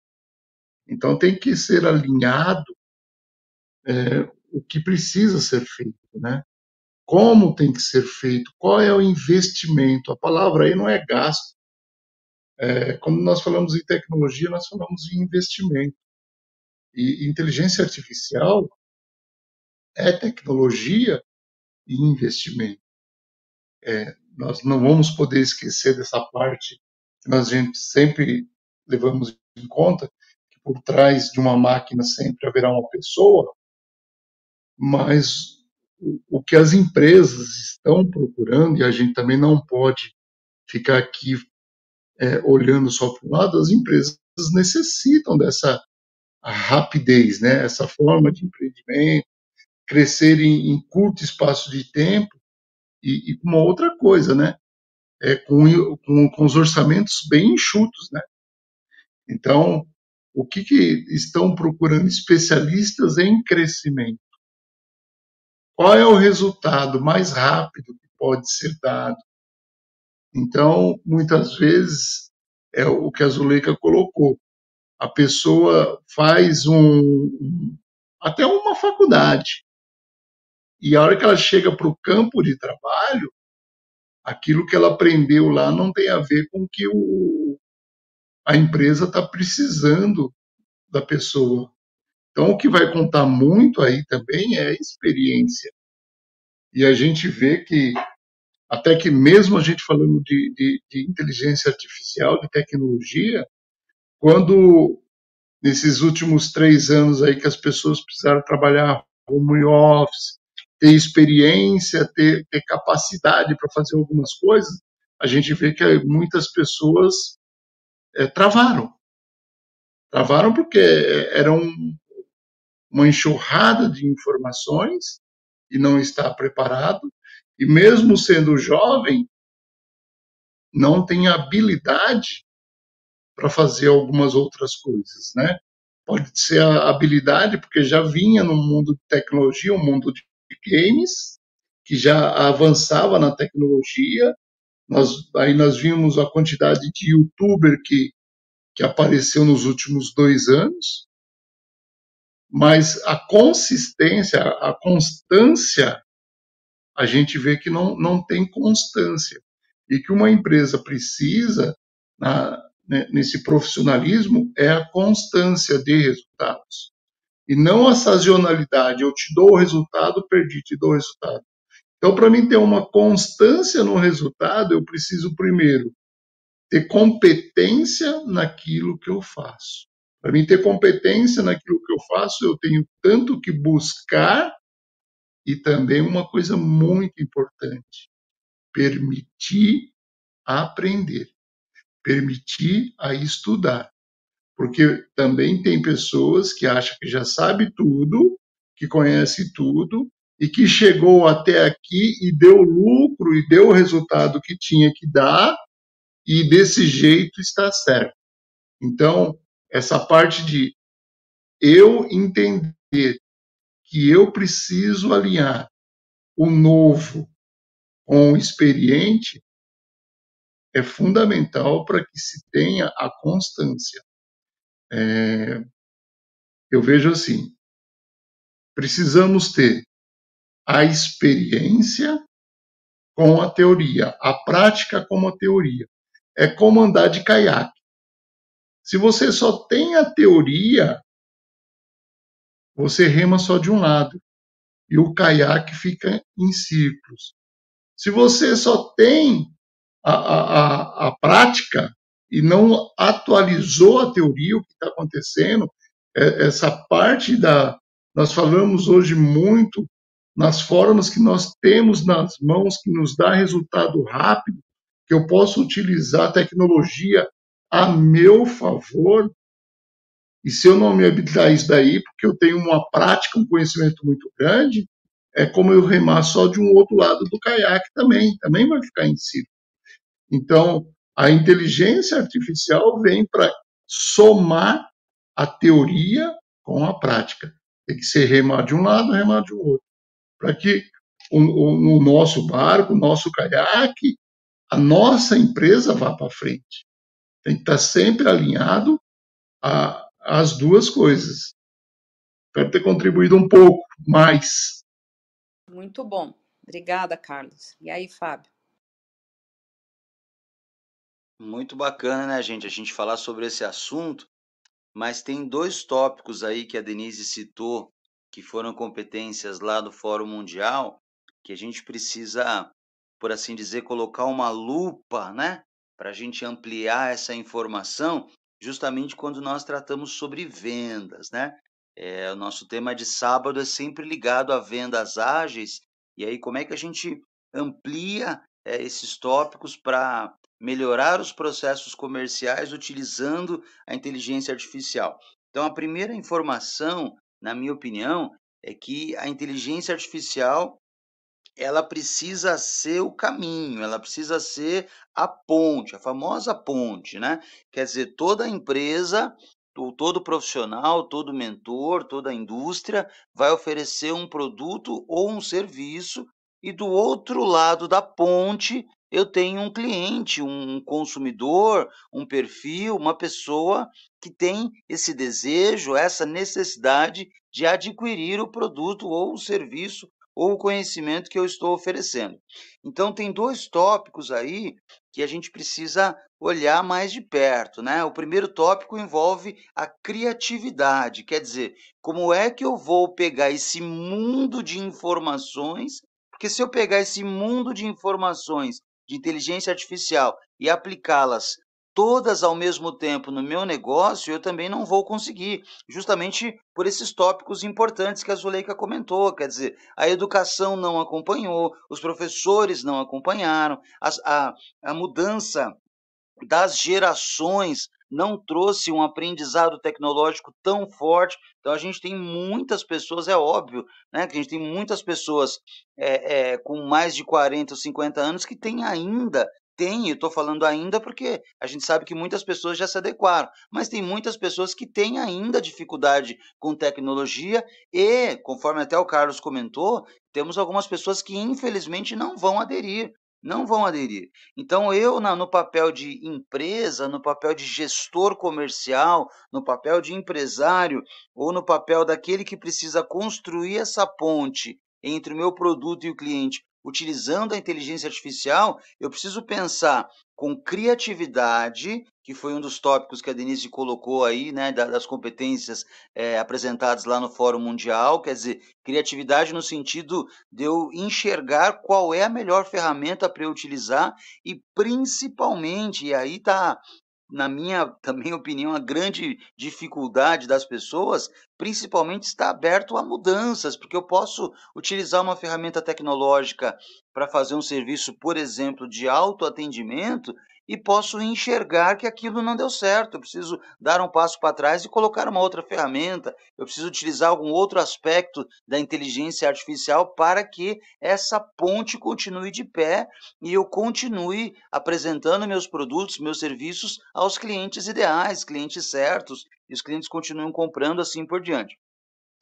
Então tem que ser alinhado é, o que precisa ser feito, né? Como tem que ser feito? Qual é o investimento? A palavra aí não é gasto. É, quando nós falamos em tecnologia, nós falamos em investimento. E inteligência artificial é tecnologia e investimento. É, nós não vamos poder esquecer dessa parte que nós gente sempre levamos em conta, que por trás de uma máquina sempre haverá uma pessoa, mas o, o que as empresas estão procurando, e a gente também não pode ficar aqui é, olhando só para um lado, as empresas necessitam dessa rapidez, né? essa forma de empreendimento, crescer em, em curto espaço de tempo e, e uma outra coisa, né? É, com, com, com os orçamentos bem enxutos, né? Então, o que, que estão procurando especialistas em crescimento? Qual é o resultado mais rápido que pode ser dado? Então, muitas vezes, é o que a Zuleika colocou. A pessoa faz um, até uma faculdade, e a hora que ela chega para o campo de trabalho, aquilo que ela aprendeu lá não tem a ver com o que o, a empresa está precisando da pessoa. Então, o que vai contar muito aí também é a experiência. E a gente vê que, até que mesmo a gente falando de, de, de inteligência artificial, de tecnologia, quando nesses últimos três anos aí que as pessoas precisaram trabalhar home office, ter experiência, ter, ter capacidade para fazer algumas coisas, a gente vê que muitas pessoas é, travaram. Travaram porque era um, uma enxurrada de informações e não está preparado, e mesmo sendo jovem, não tem habilidade para fazer algumas outras coisas, né? Pode ser a habilidade, porque já vinha no mundo de tecnologia, um mundo de games, que já avançava na tecnologia. Nós, aí nós vimos a quantidade de youtuber que, que apareceu nos últimos dois anos, mas a consistência, a constância, a gente vê que não, não tem constância. E que uma empresa precisa, na, né, nesse profissionalismo, é a constância de resultados e não a sazonalidade. Eu te dou o resultado, perdi, te dou o resultado. Então, para mim ter uma constância no resultado, eu preciso primeiro ter competência naquilo que eu faço. Para mim ter competência naquilo que eu faço, eu tenho tanto que buscar e também uma coisa muito importante, permitir aprender, permitir a estudar porque também tem pessoas que acham que já sabe tudo, que conhece tudo e que chegou até aqui e deu lucro e deu o resultado que tinha que dar e desse jeito está certo. Então, essa parte de eu entender que eu preciso alinhar o novo com o experiente é fundamental para que se tenha a constância. É, eu vejo assim: precisamos ter a experiência com a teoria, a prática com a teoria. É como andar de caiaque. Se você só tem a teoria, você rema só de um lado e o caiaque fica em círculos. Se você só tem a, a, a prática, e não atualizou a teoria, o que está acontecendo, é, essa parte da. Nós falamos hoje muito nas formas que nós temos nas mãos, que nos dá resultado rápido, que eu posso utilizar tecnologia a meu favor. E se eu não me habilitar isso daí, porque eu tenho uma prática, um conhecimento muito grande, é como eu remar só de um outro lado do caiaque também, também vai ficar em si. Então, a inteligência artificial vem para somar a teoria com a prática. Tem que ser remar de um lado, remar de outro. Para que o, o, o nosso barco, o nosso caiaque, a nossa empresa vá para frente. Tem que estar sempre alinhado às duas coisas. Espero ter contribuído um pouco mais. Muito bom. Obrigada, Carlos. E aí, Fábio? Muito bacana, né, gente, a gente falar sobre esse assunto, mas tem dois tópicos aí que a Denise citou, que foram competências lá do Fórum Mundial, que a gente precisa, por assim dizer, colocar uma lupa, né, para a gente ampliar essa informação, justamente quando nós tratamos sobre vendas, né? É, o nosso tema de sábado é sempre ligado a vendas ágeis, e aí como é que a gente amplia é, esses tópicos para melhorar os processos comerciais utilizando a inteligência artificial. Então, a primeira informação, na minha opinião, é que a inteligência artificial ela precisa ser o caminho, ela precisa ser a ponte, a famosa ponte, né? Quer dizer, toda empresa, todo profissional, todo mentor, toda indústria vai oferecer um produto ou um serviço e do outro lado da ponte eu tenho um cliente, um consumidor, um perfil, uma pessoa que tem esse desejo, essa necessidade de adquirir o produto ou o serviço ou o conhecimento que eu estou oferecendo. Então, tem dois tópicos aí que a gente precisa olhar mais de perto, né? O primeiro tópico envolve a criatividade, quer dizer, como é que eu vou pegar esse mundo de informações porque se eu pegar esse mundo de informações de inteligência artificial e aplicá-las todas ao mesmo tempo no meu negócio, eu também não vou conseguir, justamente por esses tópicos importantes que a Zuleika comentou. Quer dizer, a educação não acompanhou, os professores não acompanharam, a, a, a mudança das gerações não trouxe um aprendizado tecnológico tão forte. Então, a gente tem muitas pessoas, é óbvio, né, que a gente tem muitas pessoas é, é, com mais de 40 ou 50 anos que têm ainda tem, eu estou falando ainda porque a gente sabe que muitas pessoas já se adequaram, mas tem muitas pessoas que têm ainda dificuldade com tecnologia e, conforme até o Carlos comentou, temos algumas pessoas que infelizmente não vão aderir não vão aderir. Então, eu, no papel de empresa, no papel de gestor comercial, no papel de empresário, ou no papel daquele que precisa construir essa ponte entre o meu produto e o cliente, utilizando a inteligência artificial, eu preciso pensar com criatividade, que foi um dos tópicos que a Denise colocou aí, né, das competências é, apresentadas lá no Fórum Mundial, quer dizer, criatividade no sentido de eu enxergar qual é a melhor ferramenta para eu utilizar e principalmente, e aí está na minha também opinião, a grande dificuldade das pessoas, principalmente está aberto a mudanças, porque eu posso utilizar uma ferramenta tecnológica para fazer um serviço, por exemplo, de autoatendimento, e posso enxergar que aquilo não deu certo. Eu preciso dar um passo para trás e colocar uma outra ferramenta. Eu preciso utilizar algum outro aspecto da inteligência artificial para que essa ponte continue de pé e eu continue apresentando meus produtos, meus serviços aos clientes ideais, clientes certos, e os clientes continuam comprando assim por diante.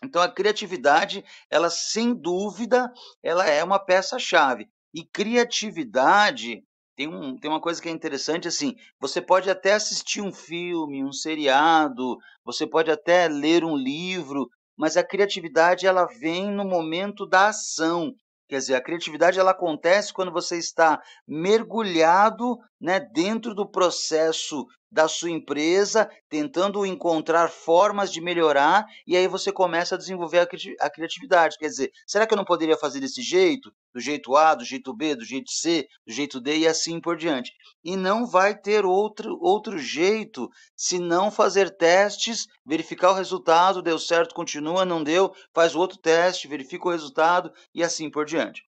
Então a criatividade, ela sem dúvida, ela é uma peça chave. E criatividade tem, um, tem uma coisa que é interessante, assim, você pode até assistir um filme, um seriado, você pode até ler um livro, mas a criatividade ela vem no momento da ação. Quer dizer, a criatividade ela acontece quando você está mergulhado né, dentro do processo da sua empresa, tentando encontrar formas de melhorar, e aí você começa a desenvolver a criatividade. Quer dizer, será que eu não poderia fazer desse jeito? Do jeito A, do jeito B, do jeito C, do jeito D e assim por diante. E não vai ter outro, outro jeito se não fazer testes, verificar o resultado, deu certo, continua, não deu, faz outro teste, verifica o resultado e assim por diante.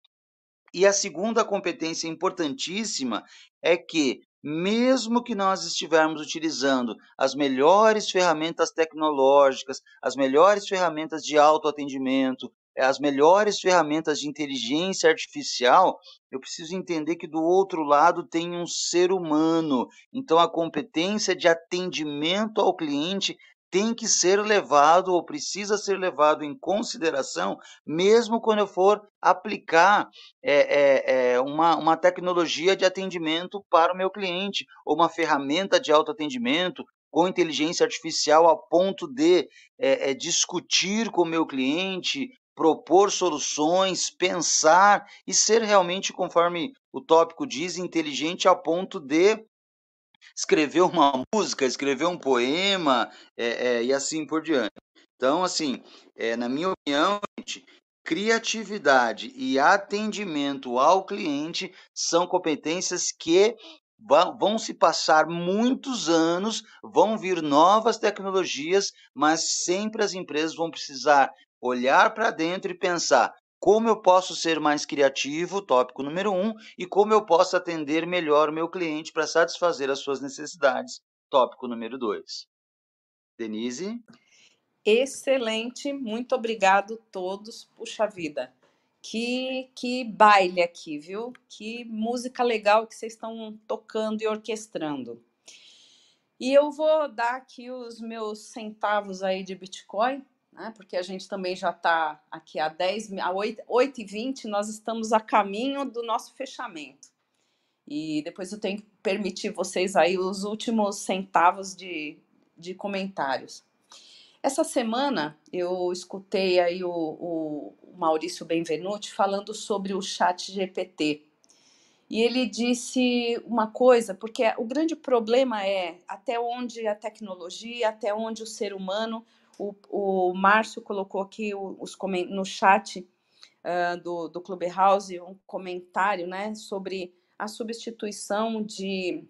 E a segunda competência importantíssima é que, mesmo que nós estivermos utilizando as melhores ferramentas tecnológicas, as melhores ferramentas de autoatendimento, eh, as melhores ferramentas de inteligência artificial, eu preciso entender que do outro lado tem um ser humano. Então, a competência de atendimento ao cliente tem que ser levado ou precisa ser levado em consideração, mesmo quando eu for aplicar é, é, uma, uma tecnologia de atendimento para o meu cliente, ou uma ferramenta de autoatendimento com inteligência artificial a ponto de é, discutir com o meu cliente, propor soluções, pensar e ser realmente, conforme o tópico diz, inteligente a ponto de escrever uma música, escrever um poema é, é, e assim por diante. Então, assim, é, na minha opinião, gente, criatividade e atendimento ao cliente são competências que vão se passar muitos anos, vão vir novas tecnologias, mas sempre as empresas vão precisar olhar para dentro e pensar como eu posso ser mais criativo, tópico número um, e como eu posso atender melhor o meu cliente para satisfazer as suas necessidades, tópico número dois. Denise? Excelente, muito obrigado todos. Puxa vida, que, que baile aqui, viu? Que música legal que vocês estão tocando e orquestrando. E eu vou dar aqui os meus centavos aí de Bitcoin né? porque a gente também já está aqui a 10, a 8, 8 e 20, nós estamos a caminho do nosso fechamento. E depois eu tenho que permitir vocês aí os últimos centavos de, de comentários. Essa semana eu escutei aí o, o Maurício Benvenuti falando sobre o chat GPT. E ele disse uma coisa, porque o grande problema é até onde a tecnologia, até onde o ser humano o, o Márcio colocou aqui os, no chat uh, do, do Clubhouse um comentário né, sobre a substituição de,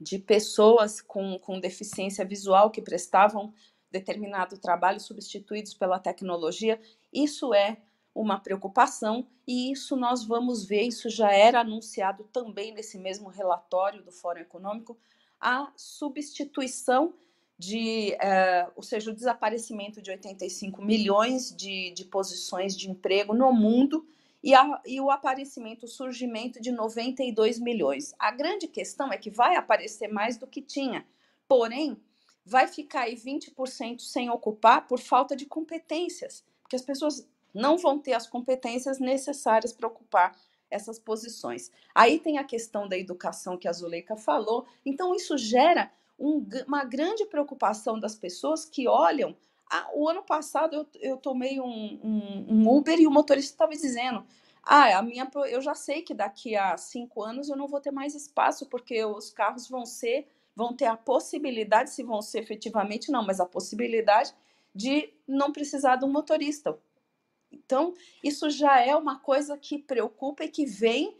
de pessoas com, com deficiência visual que prestavam determinado trabalho substituídos pela tecnologia. Isso é uma preocupação e isso nós vamos ver, isso já era anunciado também nesse mesmo relatório do Fórum Econômico, a substituição de, uh, ou seja, o desaparecimento de 85 milhões de, de posições de emprego no mundo e, a, e, o aparecimento, o surgimento de 92 milhões. A grande questão é que vai aparecer mais do que tinha, porém, vai ficar aí 20% sem ocupar por falta de competências, porque as pessoas não vão ter as competências necessárias para ocupar essas posições. Aí tem a questão da educação que a Zuleika falou, então isso gera um, uma grande preocupação das pessoas que olham. Ah, o ano passado eu, eu tomei um, um, um Uber e o motorista estava dizendo: Ah, a minha, eu já sei que daqui a cinco anos eu não vou ter mais espaço, porque os carros vão ser, vão ter a possibilidade, se vão ser efetivamente não, mas a possibilidade de não precisar de um motorista. Então, isso já é uma coisa que preocupa e que vem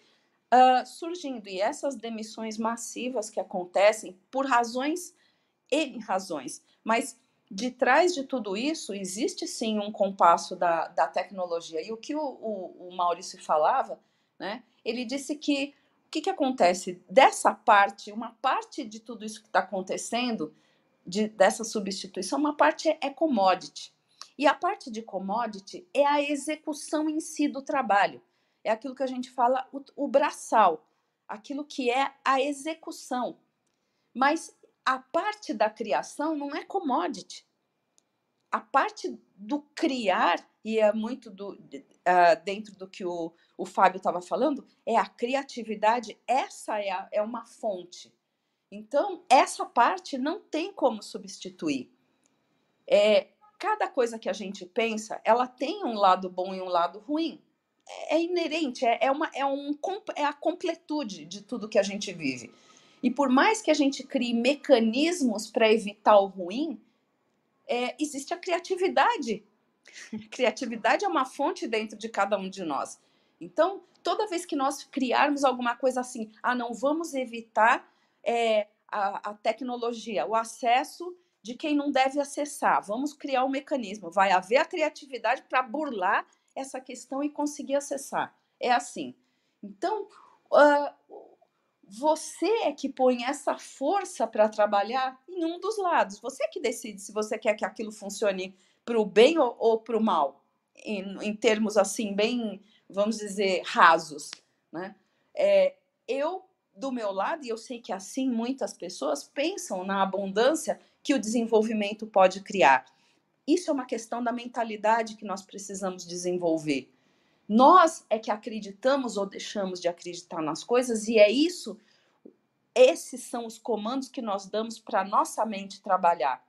uh, surgindo. E essas demissões massivas que acontecem por razões e razões, mas de trás de tudo isso existe sim um compasso da, da tecnologia. E o que o, o, o Maurício falava, né? Ele disse que o que, que acontece? Dessa parte, uma parte de tudo isso que está acontecendo, de, dessa substituição, uma parte é, é commodity. E a parte de commodity é a execução em si do trabalho é aquilo que a gente fala o, o braçal, aquilo que é a execução. Mas a parte da criação não é commodity. A parte do criar, e é muito do, uh, dentro do que o, o Fábio estava falando, é a criatividade, essa é, a, é uma fonte. Então, essa parte não tem como substituir. É, cada coisa que a gente pensa, ela tem um lado bom e um lado ruim é inerente, é, é, uma, é, um, é a completude de tudo que a gente vive. E por mais que a gente crie mecanismos para evitar o ruim, é, existe a criatividade. criatividade é uma fonte dentro de cada um de nós. Então, toda vez que nós criarmos alguma coisa assim, ah, não vamos evitar é, a, a tecnologia, o acesso de quem não deve acessar, vamos criar um mecanismo. Vai haver a criatividade para burlar essa questão e conseguir acessar. É assim. Então, uh, você é que põe essa força para trabalhar em um dos lados. Você que decide se você quer que aquilo funcione para o bem ou, ou para o mal, em, em, termos assim, bem, vamos dizer, rasos. Né? É, eu, do meu lado, e eu sei que assim muitas pessoas pensam na abundância que o desenvolvimento pode criar. Isso é uma questão da mentalidade que nós precisamos desenvolver. Nós é que acreditamos ou deixamos de acreditar nas coisas, e é isso, esses são os comandos que nós damos para nossa mente trabalhar.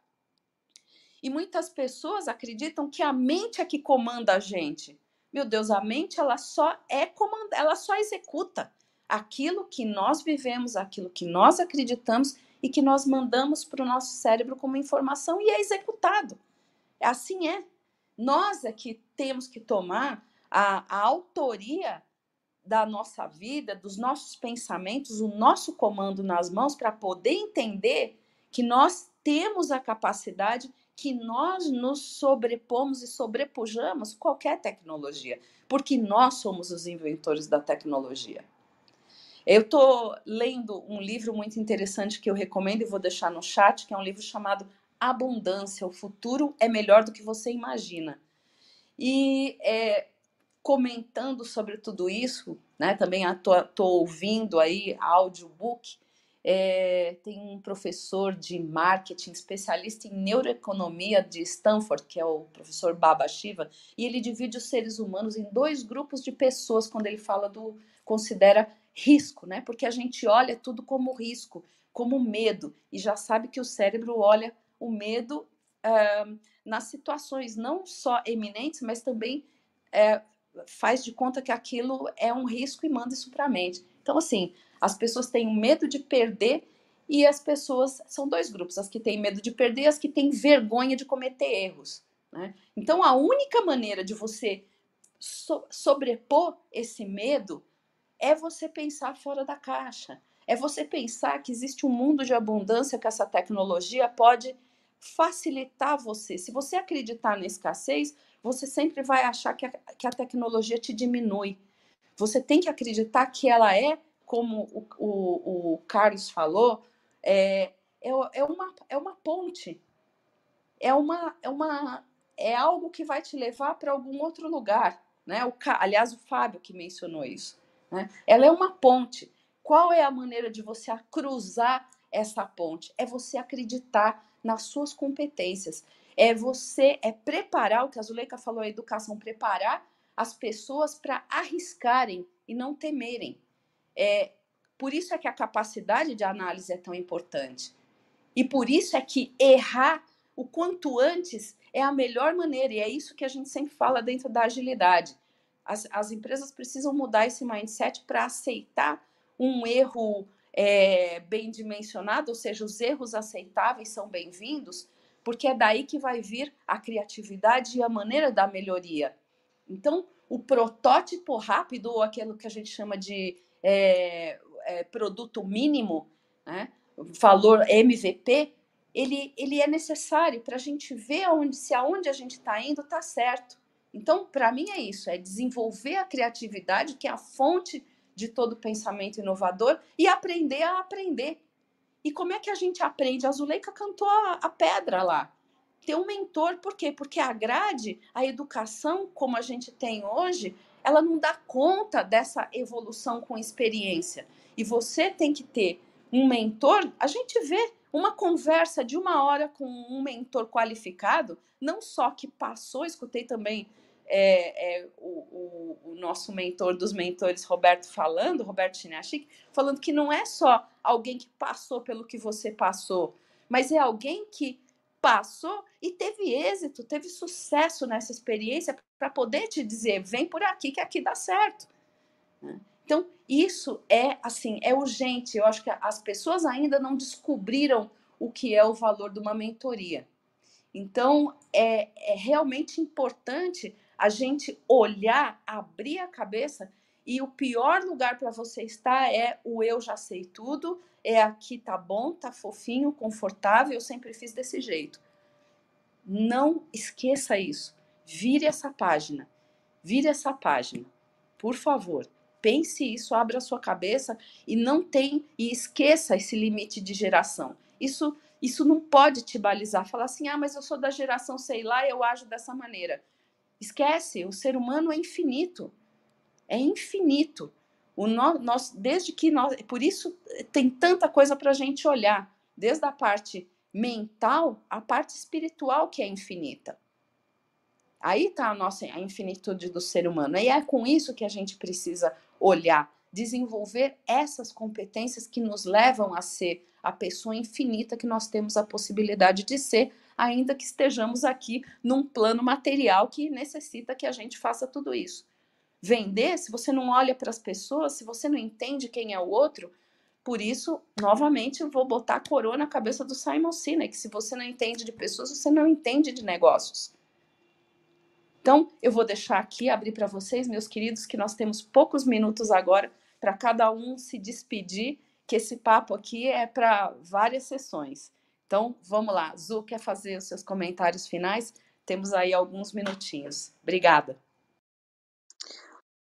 E muitas pessoas acreditam que a mente é que comanda a gente. Meu Deus, a mente ela só é comanda, ela só executa aquilo que nós vivemos, aquilo que nós acreditamos e que nós mandamos para o nosso cérebro como informação e é executado. Assim é. Nós é que temos que tomar a, a autoria da nossa vida, dos nossos pensamentos, o nosso comando nas mãos para poder entender que nós temos a capacidade que nós nos sobrepomos e sobrepujamos qualquer tecnologia, porque nós somos os inventores da tecnologia. Eu estou lendo um livro muito interessante que eu recomendo e vou deixar no chat, que é um livro chamado Abundância: O Futuro é Melhor do que Você Imagina. E é, comentando sobre tudo isso, né, também estou ouvindo aí audiobook, é, tem um professor de marketing, especialista em neuroeconomia de Stanford, que é o professor Baba Shiva, e ele divide os seres humanos em dois grupos de pessoas quando ele fala do considera risco, né? Porque a gente olha tudo como risco, como medo, e já sabe que o cérebro olha o medo uh, nas situações não só eminentes, mas também uh, faz de conta que aquilo é um risco e manda isso para a mente. Então, assim, as pessoas têm medo de perder e as pessoas são dois grupos: as que têm medo de perder e as que têm vergonha de cometer erros. Né? Então, a única maneira de você so sobrepor esse medo é você pensar fora da caixa. É você pensar que existe um mundo de abundância que essa tecnologia pode facilitar você. Se você acreditar na escassez, você sempre vai achar que a, que a tecnologia te diminui. Você tem que acreditar que ela é como o, o, o Carlos falou, é, é, é, uma, é uma ponte. É, uma, é, uma, é algo que vai te levar para algum outro lugar. Né? O, aliás, o Fábio que mencionou isso. Né? Ela é uma ponte. Qual é a maneira de você cruzar essa ponte? É você acreditar nas suas competências. É você, é preparar, o que a Zuleika falou, a educação, preparar as pessoas para arriscarem e não temerem. É, por isso é que a capacidade de análise é tão importante. E por isso é que errar o quanto antes é a melhor maneira, e é isso que a gente sempre fala dentro da agilidade. As, as empresas precisam mudar esse mindset para aceitar um erro é, bem dimensionado, ou seja, os erros aceitáveis são bem-vindos, porque é daí que vai vir a criatividade e a maneira da melhoria. Então, o protótipo rápido, ou aquilo que a gente chama de é, é, produto mínimo, né, valor MVP, ele, ele é necessário para a gente ver aonde, se aonde a gente está indo está certo. Então, para mim é isso, é desenvolver a criatividade, que é a fonte de todo pensamento inovador, e aprender a aprender. E como é que a gente aprende? A Zuleika cantou a, a pedra lá. Ter um mentor, por quê? Porque a grade, a educação como a gente tem hoje, ela não dá conta dessa evolução com experiência. E você tem que ter um mentor. A gente vê uma conversa de uma hora com um mentor qualificado, não só que passou, escutei também é, é, o, o, o, nosso mentor dos mentores, Roberto, falando, Roberto Chinachik, falando que não é só alguém que passou pelo que você passou, mas é alguém que passou e teve êxito, teve sucesso nessa experiência para poder te dizer, vem por aqui que aqui dá certo. Né? Então, isso é assim, é urgente. Eu acho que as pessoas ainda não descobriram o que é o valor de uma mentoria. Então, é, é realmente importante a gente olhar, abrir a cabeça e o pior lugar para você estar é o eu já sei tudo, é aqui tá bom, tá fofinho, confortável, eu sempre fiz desse jeito. Não esqueça isso. Vire essa página. Vire essa página. Por favor, pense isso, abra a sua cabeça e não tem e esqueça esse limite de geração. Isso isso não pode te balizar, falar assim: "Ah, mas eu sou da geração sei lá, eu ajo dessa maneira". Esquece, o ser humano é infinito. É infinito. O no, nós, desde que nós, por isso tem tanta coisa para a gente olhar, desde a parte mental a parte espiritual que é infinita. Aí está a nossa a infinitude do ser humano. E é com isso que a gente precisa olhar, desenvolver essas competências que nos levam a ser a pessoa infinita que nós temos a possibilidade de ser, ainda que estejamos aqui num plano material que necessita que a gente faça tudo isso. Vender, se você não olha para as pessoas, se você não entende quem é o outro, por isso, novamente, eu vou botar a coroa na cabeça do Simon Sinek. Se você não entende de pessoas, você não entende de negócios. Então, eu vou deixar aqui, abrir para vocês, meus queridos, que nós temos poucos minutos agora para cada um se despedir, que esse papo aqui é para várias sessões. Então, vamos lá. Zu, quer fazer os seus comentários finais? Temos aí alguns minutinhos. Obrigada.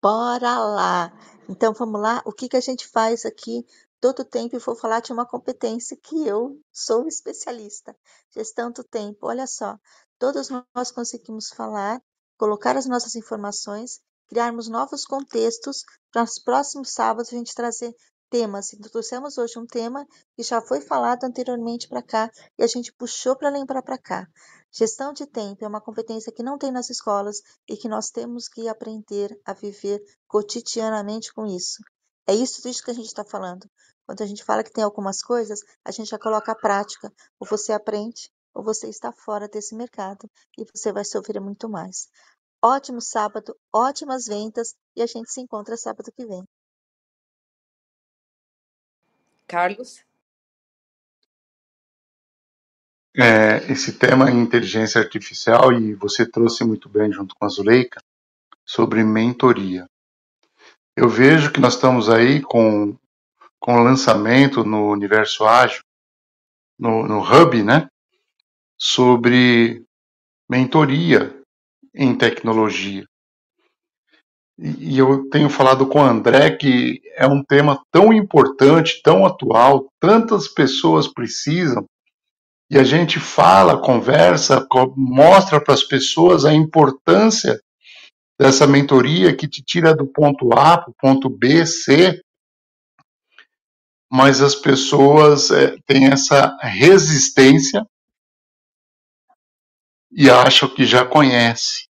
Bora lá! Então, vamos lá. O que, que a gente faz aqui todo tempo? E vou falar de uma competência que eu sou especialista. Gestão do tempo. Olha só, todos nós conseguimos falar colocar as nossas informações, criarmos novos contextos para os próximos sábados a gente trazer temas. Então, trouxemos hoje um tema que já foi falado anteriormente para cá e a gente puxou para lembrar para cá. Gestão de tempo é uma competência que não tem nas escolas e que nós temos que aprender a viver cotidianamente com isso. É isso disso que a gente está falando. Quando a gente fala que tem algumas coisas, a gente já coloca a prática. Ou você aprende, ou você está fora desse mercado e você vai sofrer muito mais. Ótimo sábado, ótimas vendas e a gente se encontra sábado que vem. Carlos? É, esse tema em inteligência artificial, e você trouxe muito bem junto com a Zuleika, sobre mentoria. Eu vejo que nós estamos aí com, com o lançamento no Universo Ágil, no, no Hub, né? Sobre mentoria em tecnologia. E eu tenho falado com o André que é um tema tão importante, tão atual, tantas pessoas precisam, e a gente fala, conversa, mostra para as pessoas a importância dessa mentoria que te tira do ponto A para o ponto B, C, mas as pessoas é, têm essa resistência e acham que já conhece.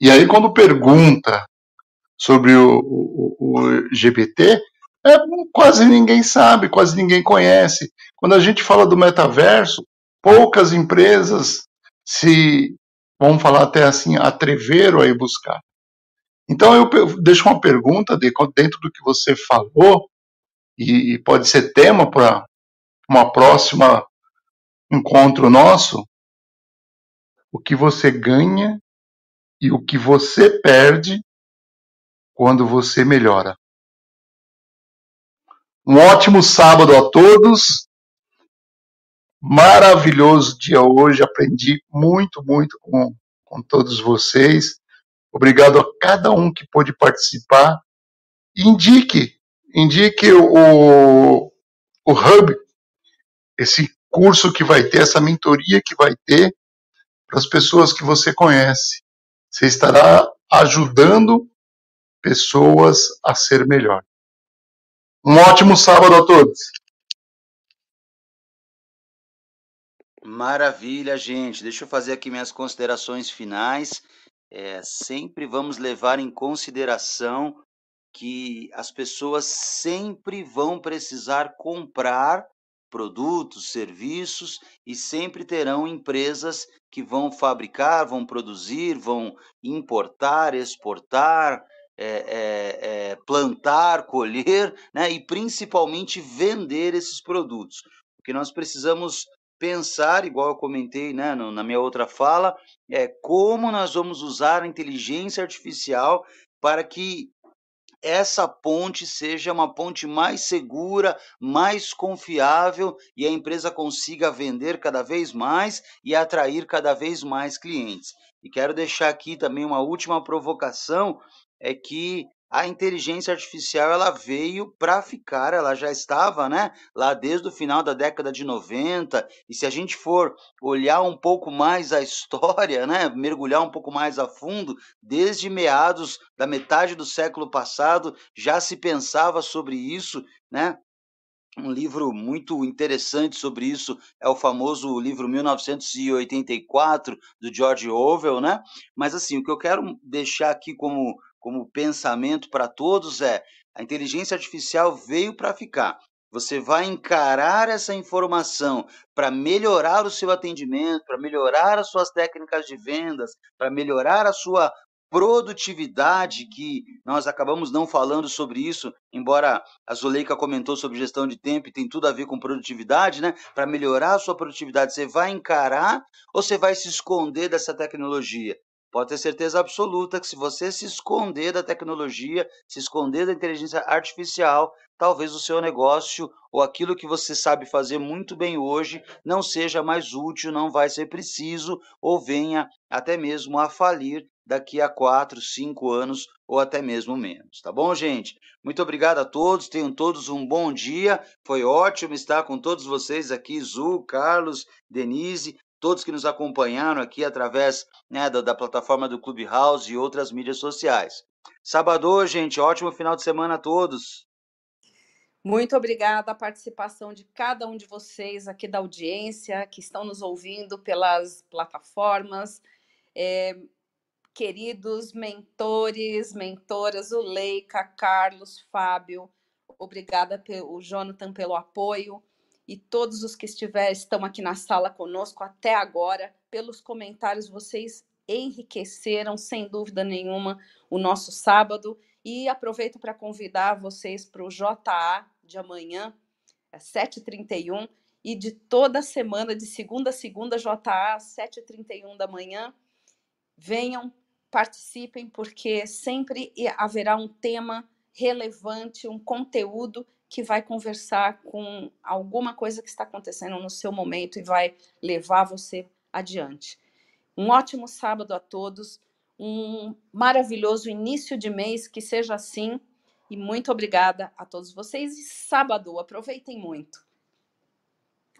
E aí, quando pergunta sobre o, o, o GPT, é, quase ninguém sabe, quase ninguém conhece. Quando a gente fala do metaverso, poucas empresas se, vamos falar até assim, atreveram a ir buscar. Então eu deixo uma pergunta de, dentro do que você falou, e pode ser tema para uma próxima encontro nosso, o que você ganha e o que você perde quando você melhora. Um ótimo sábado a todos. Maravilhoso dia hoje. Aprendi muito, muito com, com todos vocês. Obrigado a cada um que pôde participar. Indique, indique o, o Hub, esse curso que vai ter, essa mentoria que vai ter para as pessoas que você conhece. Você estará ajudando pessoas a ser melhor. Um ótimo sábado a todos. Maravilha, gente. Deixa eu fazer aqui minhas considerações finais. É, sempre vamos levar em consideração que as pessoas sempre vão precisar comprar produtos, serviços e sempre terão empresas que vão fabricar, vão produzir, vão importar, exportar, é, é, é, plantar, colher, né, e principalmente vender esses produtos. Porque nós precisamos pensar, igual eu comentei né, no, na minha outra fala, é como nós vamos usar a inteligência artificial para que essa ponte seja uma ponte mais segura, mais confiável e a empresa consiga vender cada vez mais e atrair cada vez mais clientes. E quero deixar aqui também uma última provocação é que a inteligência artificial ela veio para ficar, ela já estava, né, lá desde o final da década de 90, e se a gente for olhar um pouco mais a história, né, mergulhar um pouco mais a fundo, desde meados da metade do século passado já se pensava sobre isso, né? um livro muito interessante sobre isso é o famoso livro 1984 do George Orwell, né? Mas assim, o que eu quero deixar aqui como como pensamento para todos é: a inteligência artificial veio para ficar. Você vai encarar essa informação para melhorar o seu atendimento, para melhorar as suas técnicas de vendas, para melhorar a sua produtividade, que nós acabamos não falando sobre isso, embora a Zuleika comentou sobre gestão de tempo e tem tudo a ver com produtividade, né? Para melhorar a sua produtividade, você vai encarar ou você vai se esconder dessa tecnologia? Pode ter certeza absoluta que se você se esconder da tecnologia, se esconder da inteligência artificial, talvez o seu negócio ou aquilo que você sabe fazer muito bem hoje não seja mais útil, não vai ser preciso ou venha até mesmo a falir daqui a quatro, cinco anos ou até mesmo menos. Tá bom, gente? Muito obrigado a todos. Tenham todos um bom dia. Foi ótimo estar com todos vocês aqui, Zu, Carlos, Denise todos que nos acompanharam aqui através né, da, da, plataforma do Clubhouse e outras mídias sociais. Sábado, gente, ótimo final de semana a todos. Muito obrigada a participação de cada um de vocês aqui da audiência que estão nos ouvindo pelas plataformas. É, queridos mentores, mentoras, o Leica, Carlos, Fábio, obrigada pelo Jonathan pelo apoio e todos os que estiver, estão aqui na sala conosco até agora. Pelos comentários, vocês enriqueceram, sem dúvida nenhuma, o nosso sábado. E aproveito para convidar vocês para o JA de amanhã, às 7h31, e de toda semana, de segunda a segunda, JA, às 7h31 da manhã. Venham, participem, porque sempre haverá um tema relevante, um conteúdo que vai conversar com alguma coisa que está acontecendo no seu momento e vai levar você adiante. Um ótimo sábado a todos, um maravilhoso início de mês, que seja assim, e muito obrigada a todos vocês. E sábado, aproveitem muito.